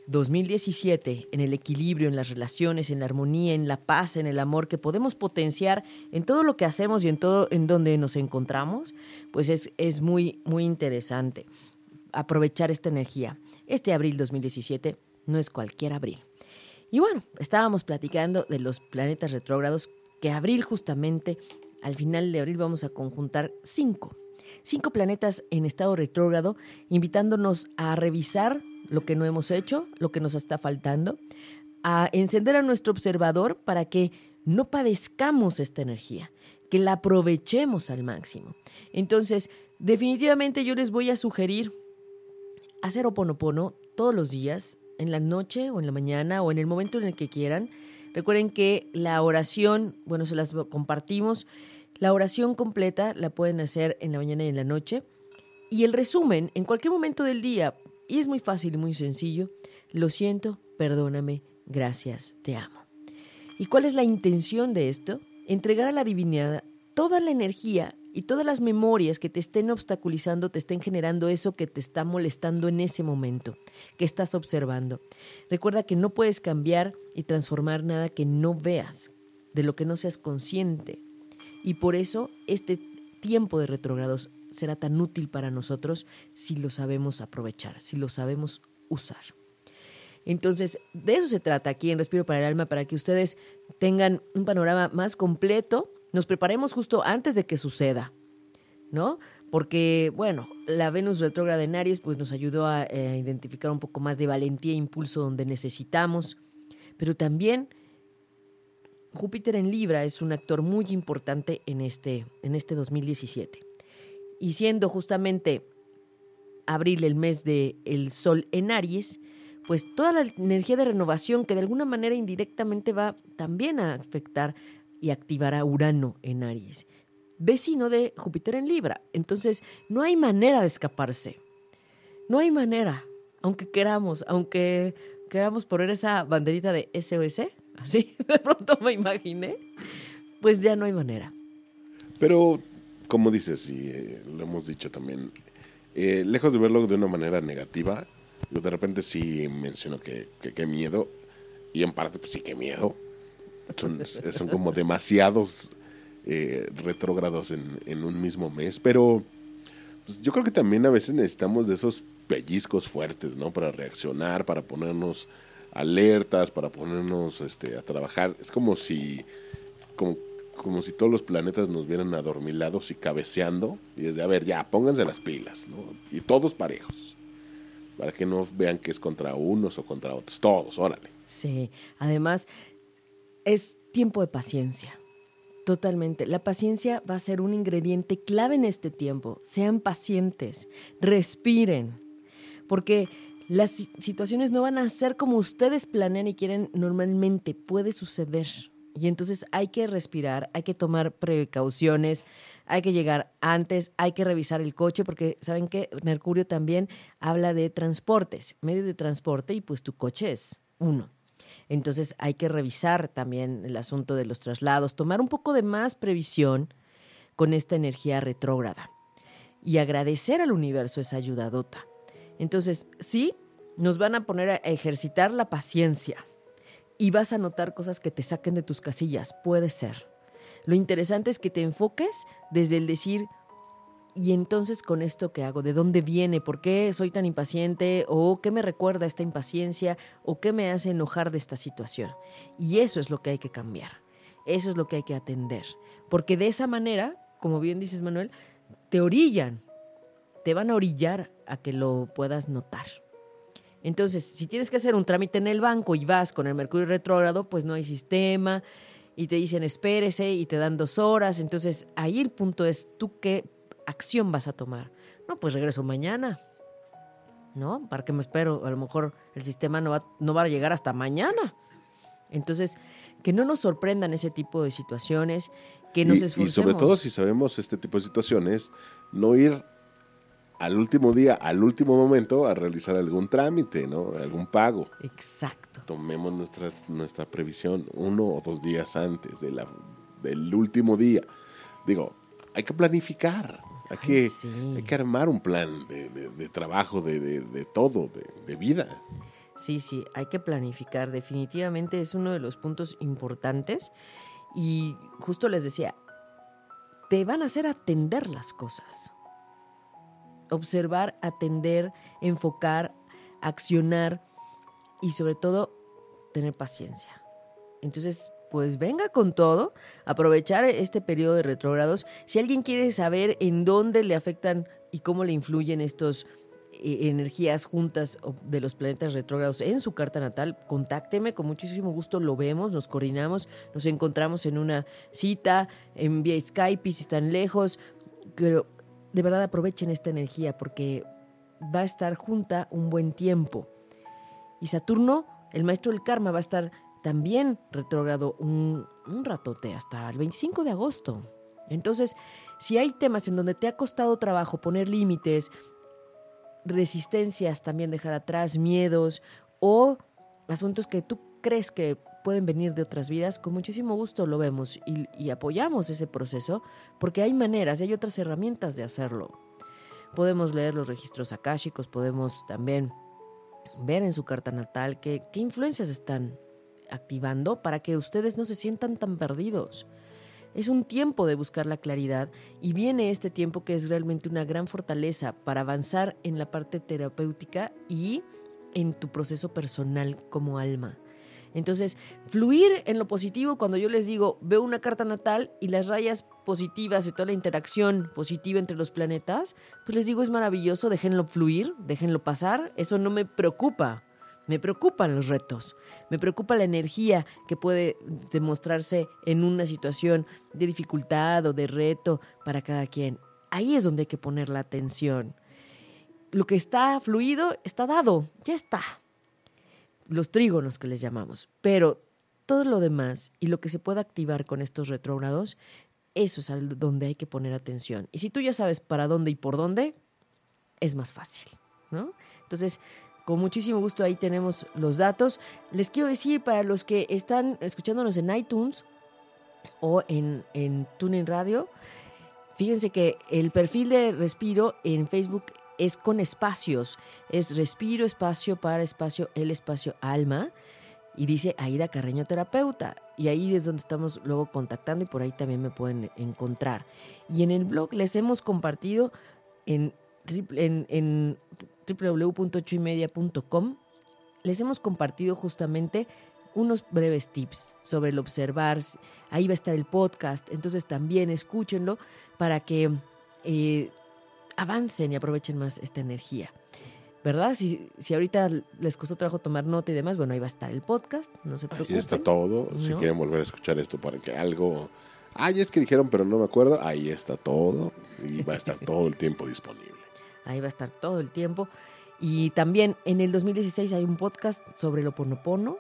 2017 en el equilibrio, en las relaciones, en la armonía, en la paz, en el amor que podemos potenciar en todo lo que hacemos y en todo en donde nos encontramos, pues es, es muy, muy interesante aprovechar esta energía. Este abril 2017 no es cualquier abril. Y bueno, estábamos platicando de los planetas retrógrados, que abril justamente, al final de abril vamos a conjuntar cinco. Cinco planetas en estado retrógrado, invitándonos a revisar lo que no hemos hecho, lo que nos está faltando, a encender a nuestro observador para que no padezcamos esta energía, que la aprovechemos al máximo. Entonces, definitivamente yo les voy a sugerir hacer oponopono todos los días, en la noche o en la mañana o en el momento en el que quieran. Recuerden que la oración, bueno, se las compartimos. La oración completa la pueden hacer en la mañana y en la noche. Y el resumen, en cualquier momento del día, y es muy fácil y muy sencillo, lo siento, perdóname, gracias, te amo. ¿Y cuál es la intención de esto? Entregar a la divinidad toda la energía y todas las memorias que te estén obstaculizando, te estén generando eso que te está molestando en ese momento, que estás observando. Recuerda que no puedes cambiar y transformar nada que no veas, de lo que no seas consciente. Y por eso este tiempo de retrogrados será tan útil para nosotros si lo sabemos aprovechar, si lo sabemos usar. Entonces, de eso se trata aquí en Respiro para el Alma, para que ustedes tengan un panorama más completo nos preparemos justo antes de que suceda, ¿no? Porque, bueno, la Venus retrógrada en Aries pues nos ayudó a, eh, identificar un poco más de valentía e impulso donde necesitamos, pero también Júpiter en Libra es un actor muy importante en este, en este 2017. Y siendo justamente abril el mes de el Sol en Aries, pues toda la energía de renovación que de alguna manera indirectamente va también a afectar y activará Urano en Aries, vecino de Júpiter en Libra. Entonces, no hay manera de escaparse. No hay manera, aunque queramos, aunque queramos poner esa banderita de SOS, así [LAUGHS] de pronto me imaginé, pues ya no hay manera. Pero, como dices, y eh, lo hemos dicho también, eh, lejos de verlo de una manera negativa, yo de repente sí menciono que, que, miedo, y en parte pues sí que miedo, son, como demasiados eh, retrógrados en, un mismo mes, pero pues, yo creo que también a veces necesitamos de esos pellizcos fuertes, ¿no? Para reaccionar, para ponernos alertas, para ponernos este, a trabajar. Es como si, como, como si todos los planetas nos vieran adormilados y cabeceando, y es de, a ver, ya, pónganse las pilas, ¿no? Y todos parejos, para que no vean que es contra unos o contra otros, todos, órale. Sí, además es tiempo de paciencia. Totalmente. La paciencia va a ser un ingrediente clave en este tiempo. Sean pacientes, respiren, porque las situaciones no van a ser como ustedes planean y quieren normalmente. Puede suceder. Y entonces hay que respirar, hay que tomar precauciones, hay que llegar antes, hay que revisar el coche, porque saben que Mercurio también habla de transportes, medios de transporte, y pues tu coche es uno. Entonces hay que revisar también el asunto de los traslados, tomar un poco de más previsión con esta energía retrógrada y agradecer al universo esa ayudadota. Entonces, sí, nos van a poner a ejercitar la paciencia y vas a notar cosas que te saquen de tus casillas, puede ser. Lo interesante es que te enfoques desde el decir, y entonces con esto qué hago, de dónde viene, por qué soy tan impaciente o qué me recuerda esta impaciencia o qué me hace enojar de esta situación. Y eso es lo que hay que cambiar, eso es lo que hay que atender, porque de esa manera, como bien dices Manuel, te orillan, te van a orillar a que lo puedas notar. Entonces, si tienes que hacer un trámite en el banco y vas con el Mercurio retrógrado, pues no hay sistema y te dicen espérese y te dan dos horas. Entonces, ahí el punto es tú qué acción vas a tomar? No, pues regreso mañana. ¿No? ¿Para qué me espero? A lo mejor el sistema no va, no va a llegar hasta mañana. Entonces, que no nos sorprendan ese tipo de situaciones, que nos y, esforcemos. y sobre todo si sabemos este tipo de situaciones, no ir al último día, al último momento, a realizar algún trámite, ¿no? Algún pago. Exacto. Tomemos nuestra, nuestra previsión uno o dos días antes de la, del último día. Digo, hay que planificar, hay, Ay, que, sí. hay que armar un plan de, de- de trabajo, de, de- de todo, de, de vida. Sí, sí, hay que planificar. Definitivamente es uno de los puntos importantes. Y justo les decía, te van a hacer atender las cosas. Observar, atender, enfocar, accionar y sobre todo tener paciencia. Entonces, pues venga con todo, aprovechar este periodo de retrógrados. Si alguien quiere saber en dónde le afectan y cómo le influyen estos eh, energías juntas de los planetas retrógrados en su carta natal, contácteme, con muchísimo gusto lo vemos, nos coordinamos, nos encontramos en una cita, en vía Skype si están lejos, pero de verdad aprovechen esta energía porque va a estar junta un buen tiempo. Y Saturno, el maestro del karma, va a estar también retrógrado un, un ratote hasta el 25 de agosto. Entonces, si hay temas en donde te ha costado trabajo poner límites, resistencias también dejar atrás, miedos o asuntos que tú crees que pueden venir de otras vidas, con muchísimo gusto lo vemos y, y apoyamos ese proceso porque hay maneras y hay otras herramientas de hacerlo. Podemos leer los registros akáshicos, podemos también ver en su carta natal qué, qué influencias están activando para que ustedes no se sientan tan perdidos. Es un tiempo de buscar la claridad y viene este tiempo que es realmente una gran fortaleza para avanzar en la parte terapéutica y en tu proceso personal como alma. Entonces, fluir en lo positivo cuando yo les digo, veo una carta natal y las rayas positivas y toda la interacción positiva entre los planetas, pues les digo, es maravilloso, déjenlo fluir, déjenlo pasar, eso no me preocupa. Me preocupan los retos, me preocupa la energía que puede demostrarse en una situación de dificultad o de reto para cada quien. Ahí es donde hay que poner la atención. Lo que está fluido está dado, ya está. Los trígonos que les llamamos. Pero todo lo demás y lo que se pueda activar con estos retrógrados, eso es donde hay que poner atención. Y si tú ya sabes para dónde y por dónde, es más fácil, ¿no? Entonces, con muchísimo gusto ahí tenemos los datos. Les quiero decir para los que están escuchándonos en iTunes o en, en TuneIn Radio, fíjense que el perfil de Respiro en Facebook es con espacios. Es Respiro, espacio para espacio, el espacio alma. Y dice Aida Carreño Terapeuta. Y ahí es donde estamos luego contactando y por ahí también me pueden encontrar. Y en el blog les hemos compartido en, en, en www.ochoymedia.com les hemos compartido justamente unos breves tips sobre el observar. Ahí va a estar el podcast, entonces también escúchenlo para que eh, avancen y aprovechen más esta energía. ¿Verdad? Si, si ahorita les costó trabajo tomar nota y demás, bueno, ahí va a estar el podcast, no se preocupen. Ahí está todo. Si quieren volver a escuchar esto para que algo... Ay, es que dijeron, pero no me acuerdo. Ahí está todo. Y va a estar todo el tiempo disponible. Ahí va a estar todo el tiempo. Y también en el 2016 hay un podcast sobre el Oponopono,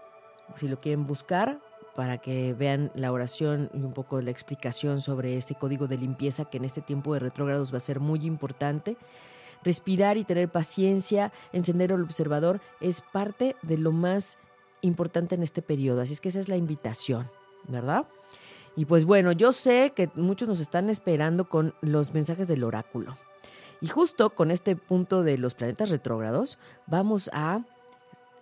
si lo quieren buscar, para que vean la oración y un poco la explicación sobre este código de limpieza que en este tiempo de retrógrados va a ser muy importante. Respirar y tener paciencia, encender el observador, es parte de lo más importante en este periodo. Así es que esa es la invitación, ¿verdad? Y pues bueno, yo sé que muchos nos están esperando con los mensajes del oráculo. Y justo con este punto de los planetas retrógrados, vamos a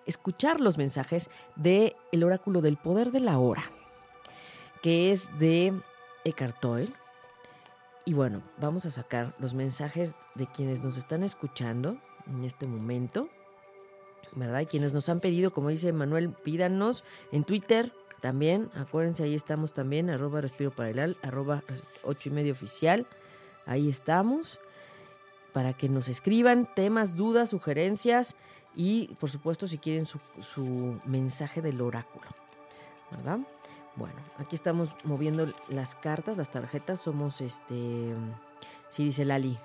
escuchar los mensajes del el oráculo del poder de la hora, que es de Eckhart Tolle. Y bueno, vamos a sacar los mensajes de quienes nos están escuchando en este momento, ¿verdad? Y quienes nos han pedido, como dice Manuel, pídanos en Twitter también. Acuérdense, ahí estamos también, arroba respiro para el al, arroba ocho y medio oficial. Ahí estamos para que nos escriban temas, dudas, sugerencias y por supuesto si quieren su, mensaje del oráculo. ¿Verdad? Bueno, aquí estamos moviendo las cartas, las tarjetas. Somos este. Sí, dice Lali.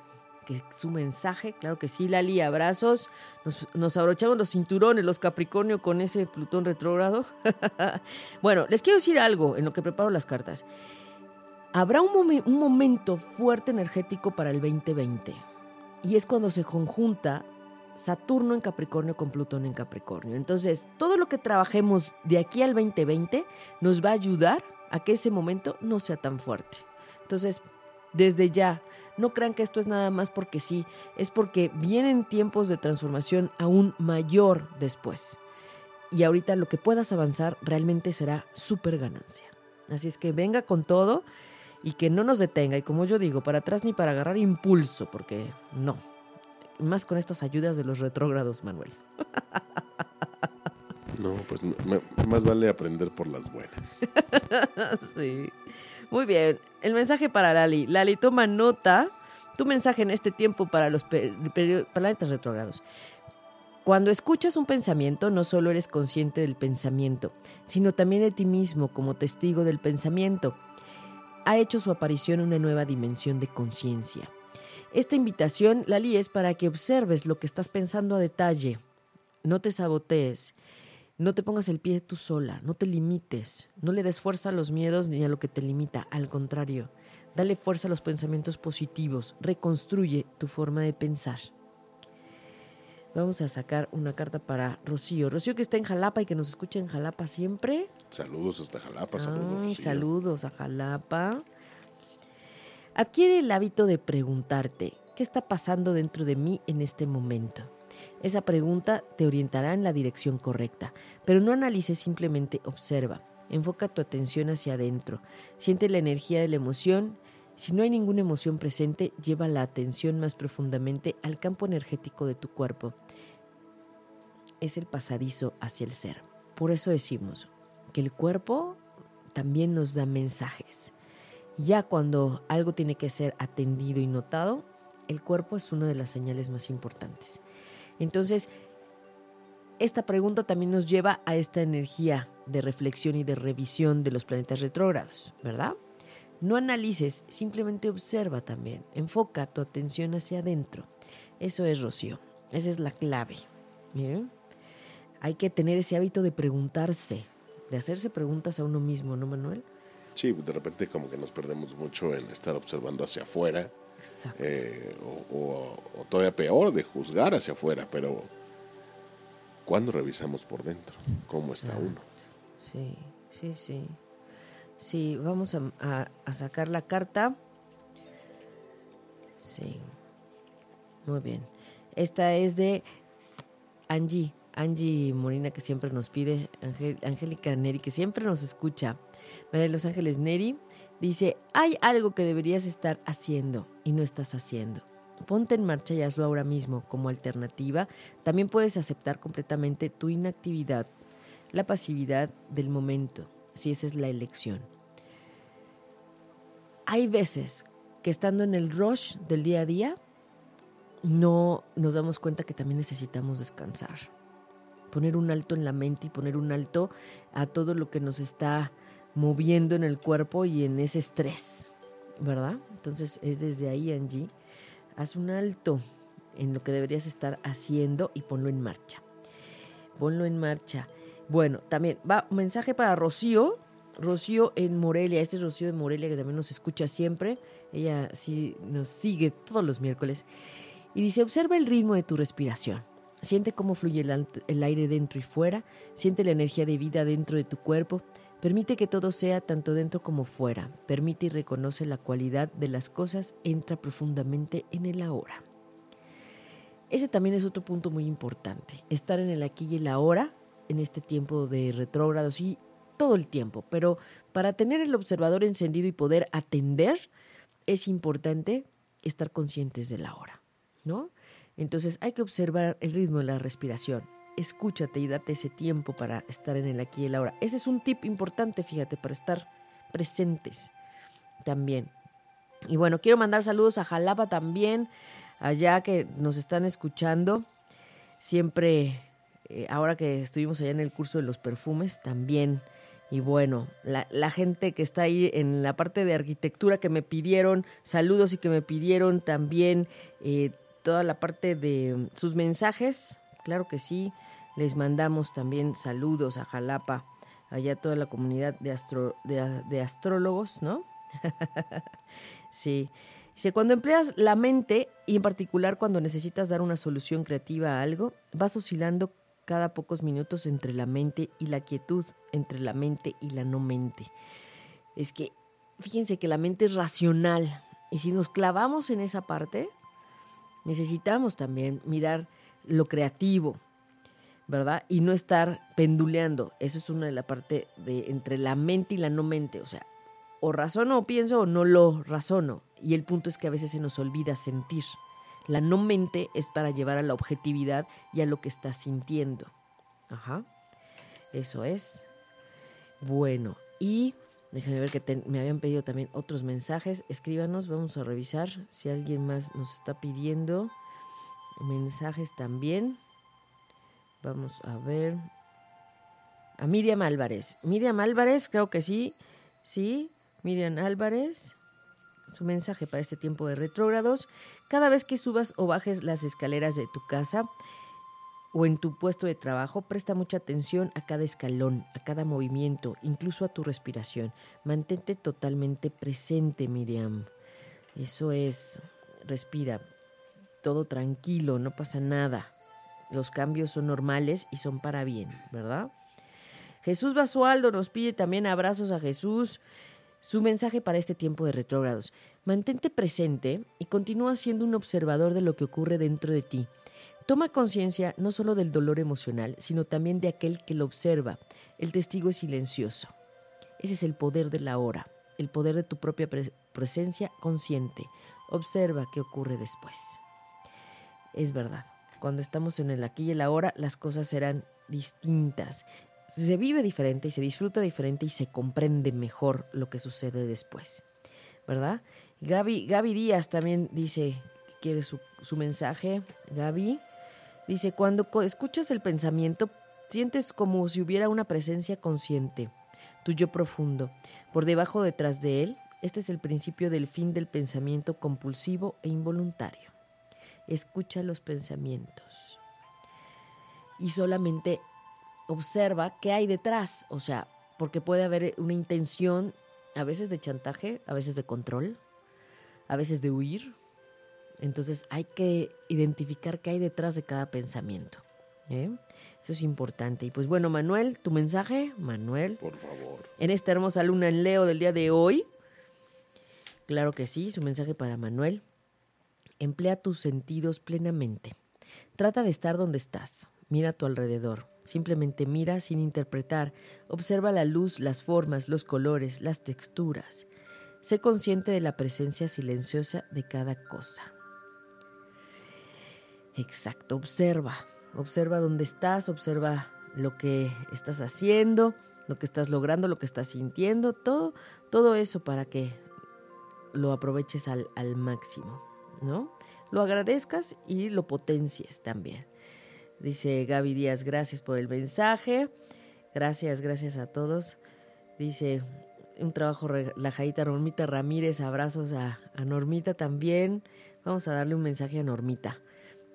Que su mensaje, claro que sí, Lali, abrazos. Nos, nos abrochamos los cinturones, los Capricornio con ese Plutón retrógrado. [LAUGHS] bueno, les quiero decir algo en lo que preparo las cartas. Habrá un, un momento fuerte energético para el 2020 y es cuando se conjunta Saturno en Capricornio con Plutón en Capricornio. Entonces, todo lo que trabajemos de aquí al 2020 nos va a ayudar a que ese momento no sea tan fuerte. Entonces, desde ya, no crean que esto es nada más porque sí, es porque vienen tiempos de transformación aún mayor después. Y ahorita lo que puedas avanzar realmente será súper ganancia. Así es que venga con todo y que no nos detenga. Y como yo digo, para atrás ni para agarrar impulso, porque no, más con estas ayudas de los retrógrados, Manuel. [LAUGHS] No, pues más vale aprender por las buenas. [LAUGHS] sí. Muy bien. El mensaje para Lali. Lali, toma nota. Tu mensaje en este tiempo para los planetas retrógrados. Cuando escuchas un pensamiento, no solo eres consciente del pensamiento, sino también de ti mismo como testigo del pensamiento. Ha hecho su aparición una nueva dimensión de conciencia. Esta invitación, Lali, es para que observes lo que estás pensando a detalle. No te sabotees. No te pongas el pie tú sola, no te limites, no le des fuerza a los miedos ni a lo que te limita, al contrario, dale fuerza a los pensamientos positivos, reconstruye tu forma de pensar. Vamos a sacar una carta para Rocío. Rocío que está en Jalapa y que nos escucha en Jalapa siempre. Saludos hasta Jalapa, saludos. saludos a Jalapa. Adquiere el hábito de preguntarte, ¿qué está pasando dentro de mí en este momento? Esa pregunta te orientará en la dirección correcta, pero no analices, simplemente observa. Enfoca tu atención hacia adentro. Siente la energía de la emoción. Si no hay ninguna emoción presente, lleva la atención más profundamente al campo energético de tu cuerpo. Es el pasadizo hacia el ser. Por eso decimos que el cuerpo también nos da mensajes. Ya cuando algo tiene que ser atendido y notado, el cuerpo es una de las señales más importantes. Entonces, esta pregunta también nos lleva a esta energía de reflexión y de revisión de los planetas retrógrados, ¿verdad? No analices, simplemente observa también. Enfoca tu atención hacia adentro. Eso es, Rocío. Esa es la clave. Hay que tener ese hábito de preguntarse, de hacerse preguntas a uno mismo, ¿no, Manuel? Sí, de repente como que nos perdemos mucho en estar observando hacia afuera. Eh, o, todavía peor, de juzgar hacia afuera, pero ¿cuándo revisamos por dentro? ¿Cómo está uno? Sí, sí, sí. Sí, vamos a, sacar la carta. Sí. Muy bien. Esta es de Angie. Angie Morina que siempre nos pide. Angélica Neri que siempre nos escucha. María de Los Ángeles Neri dice, hay algo que deberías estar haciendo y no estás haciendo. Ponte en marcha y hazlo ahora mismo como alternativa. También puedes aceptar completamente tu inactividad, la pasividad del momento, si esa es la elección. Hay veces que estando en el rush del día a día, no nos damos cuenta que también necesitamos descansar. Poner un alto en la mente y poner un alto a todo lo que nos está moviendo en el cuerpo y en ese estrés, ¿verdad? Entonces es desde ahí, Angie, haz un alto en lo que deberías estar haciendo y ponlo en marcha. Ponlo en marcha. Bueno, también va un mensaje para Rocío. Rocío en Morelia, este es Rocío de Morelia que también nos escucha siempre. Ella sí nos sigue todos los miércoles. Y dice, observa el ritmo de tu respiración. Siente cómo fluye el, el aire dentro y fuera. Siente la energía de vida dentro de tu cuerpo. Permite que todo sea tanto dentro como fuera. Permite y reconoce la cualidad de las cosas. Entra profundamente en el ahora. Ese también es otro punto muy importante. Estar en el aquí y el ahora, en este tiempo de retrógrados y todo el tiempo. Pero para tener el observador encendido y poder atender, es importante estar conscientes del ahora, ¿no? Entonces hay que observar el ritmo de la respiración, escúchate y date ese tiempo para estar en el aquí y el ahora. Ese es un tip importante, fíjate, para estar presentes también. Y bueno, quiero mandar saludos a Jalapa también, allá que nos están escuchando. Siempre, eh, ahora que estuvimos allá en el curso de los perfumes, también. Y bueno, la, gente que está ahí en la parte de arquitectura que me pidieron saludos y que me pidieron también eh, toda la parte de sus mensajes, claro que sí. Les mandamos también saludos a Jalapa, allá toda la comunidad de, astro, de, astrólogos, ¿no? [LAUGHS] sí. Dice, cuando empleas la mente y en particular cuando necesitas dar una solución creativa a algo, vas oscilando cada pocos minutos entre la mente y la quietud, entre la mente y la no mente. Es que fíjense que la mente es racional y si nos clavamos en esa parte, necesitamos también mirar lo creativo, ¿verdad? Y no estar penduleando. Eso es una de la parte de entre la mente y la no mente. O sea, o razono o pienso o no lo razono. Y el punto es que a veces se nos olvida sentir. La no mente es para llevar a la objetividad y a lo que estás sintiendo. Ajá. Eso es. Bueno, y déjenme ver que me habían pedido también otros mensajes. Escríbanos, vamos a revisar si alguien más nos está pidiendo mensajes también. Vamos a ver. A Miriam Álvarez. Miriam Álvarez, creo que sí. Sí, Miriam Álvarez. Su mensaje para este tiempo de retrógrados. Cada vez que subas o bajes las escaleras de tu casa o en tu puesto de trabajo, presta mucha atención a cada escalón, a cada movimiento, incluso a tu respiración. Mantente totalmente presente, Miriam. Eso es, respira, todo tranquilo, no pasa nada. Los cambios son normales y son para bien, ¿verdad? Jesús Basualdo nos pide también abrazos a Jesús. Su mensaje para este tiempo de retrógrados. Mantente presente y continúa siendo un observador de lo que ocurre dentro de ti. Toma conciencia no solo del dolor emocional, sino también de aquel que lo observa. El testigo es silencioso. Ese es el poder de la hora, el poder de tu propia presencia consciente. Observa qué ocurre después. Es verdad, cuando estamos en el aquí y el ahora, las cosas serán distintas se vive diferente y se disfruta diferente y se comprende mejor lo que sucede después, ¿verdad? Gaby, Gaby Díaz también dice quiere su, su mensaje. Gaby dice, cuando escuchas el pensamiento, sientes como si hubiera una presencia consciente, tu yo profundo. Por debajo detrás de él, este es el principio del fin del pensamiento compulsivo e involuntario. Escucha los pensamientos. Y solamente observa qué hay detrás, o sea, porque puede haber una intención a veces de chantaje, a veces de control, a veces de huir. Entonces hay que identificar qué hay detrás de cada pensamiento. ¿eh? Eso es importante. Y pues bueno, Manuel, tu mensaje, Manuel. Por favor. En esta hermosa luna en Leo del día de hoy. Claro que sí, su mensaje para Manuel. Emplea tus sentidos plenamente. Trata de estar donde estás. Mira a tu alrededor. Simplemente mira sin interpretar, observa la luz, las formas, los colores, las texturas. Sé consciente de la presencia silenciosa de cada cosa. Exacto, observa. Observa dónde estás, observa lo que estás haciendo, lo que estás logrando, lo que estás sintiendo, todo, todo eso para que lo aproveches al, máximo, ¿no? Lo agradezcas y lo potencies también. Dice Gaby Díaz, gracias por el mensaje. Gracias, gracias a todos. Dice, un trabajo relajadita, Normita Ramírez, abrazos a, a, Normita también. Vamos a darle un mensaje a Normita,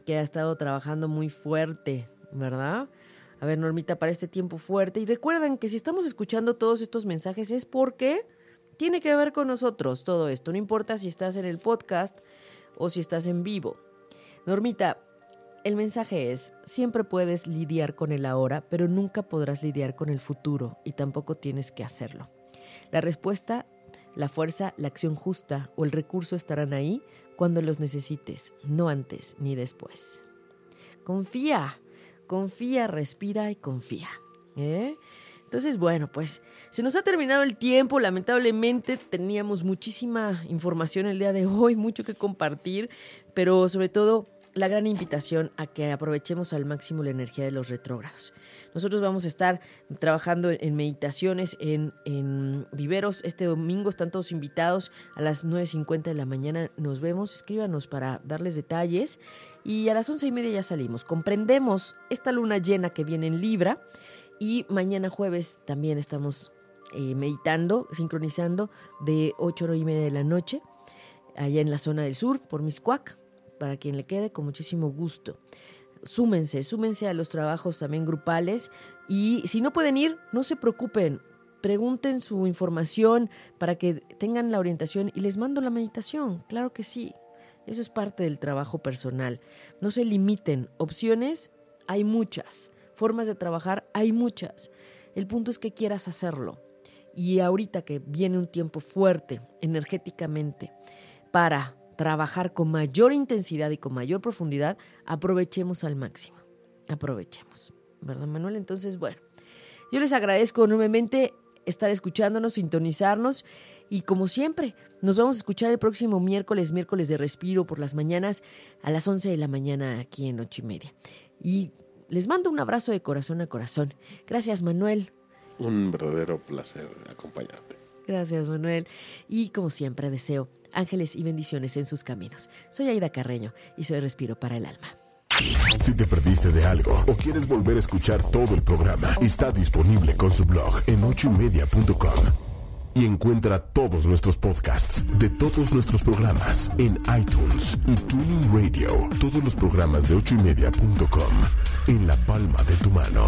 que ha estado trabajando muy fuerte, ¿verdad? A ver, Normita, para este tiempo fuerte. Y recuerden que si estamos escuchando todos estos mensajes es porque tiene que ver con nosotros todo esto. No importa si estás en el podcast o si estás en vivo. Normita, el mensaje es, siempre puedes lidiar con el ahora, pero nunca podrás lidiar con el futuro y tampoco tienes que hacerlo. La respuesta, la fuerza, la acción justa o el recurso estarán ahí cuando los necesites, no antes ni después. Confía, confía, respira y confía. ¿eh? Entonces, bueno, pues se nos ha terminado el tiempo. Lamentablemente teníamos muchísima información el día de hoy, mucho que compartir, pero sobre todo la gran invitación a que aprovechemos al máximo la energía de los retrógrados. Nosotros vamos a estar trabajando en meditaciones en, viveros. Este domingo están todos invitados a las 9.50 de la mañana. Nos vemos, escríbanos para darles detalles. Y a las once y media ya salimos. Comprendemos esta luna llena que viene en Libra. Y mañana jueves también estamos eh, meditando, sincronizando de 8 y media de la noche, allá en la zona del sur, por Miscuac para quien le quede, con muchísimo gusto. Súmense, súmense a los trabajos también grupales y si no pueden ir, no se preocupen. pregunten su información para que tengan la orientación y les mando la meditación. Claro que sí. Eso es parte del trabajo personal. No se limiten. Opciones hay muchas. Formas de trabajar hay muchas. El punto es que quieras hacerlo. Y ahorita que viene un tiempo fuerte energéticamente para trabajar con mayor intensidad y con mayor profundidad, aprovechemos al máximo. Aprovechemos. ¿Verdad, Manuel? Entonces, bueno, yo les agradezco enormemente estar escuchándonos, sintonizarnos y como siempre, nos vamos a escuchar el próximo miércoles, miércoles de respiro por las mañanas a las 11 de la mañana aquí en ocho y media. Y les mando un abrazo de corazón a corazón. Gracias, Manuel. Un verdadero placer acompañarte. Gracias, Manuel. Y como siempre, deseo ángeles y bendiciones en sus caminos. Soy Aida Carreño y soy Respiro para el Alma. Si te perdiste de algo o quieres volver a escuchar todo el programa, está disponible con su blog en ochoymedia.com. Y encuentra todos nuestros podcasts de todos nuestros programas en iTunes y Tuning Radio. Todos los programas de ochoymedia.com en la palma de tu mano.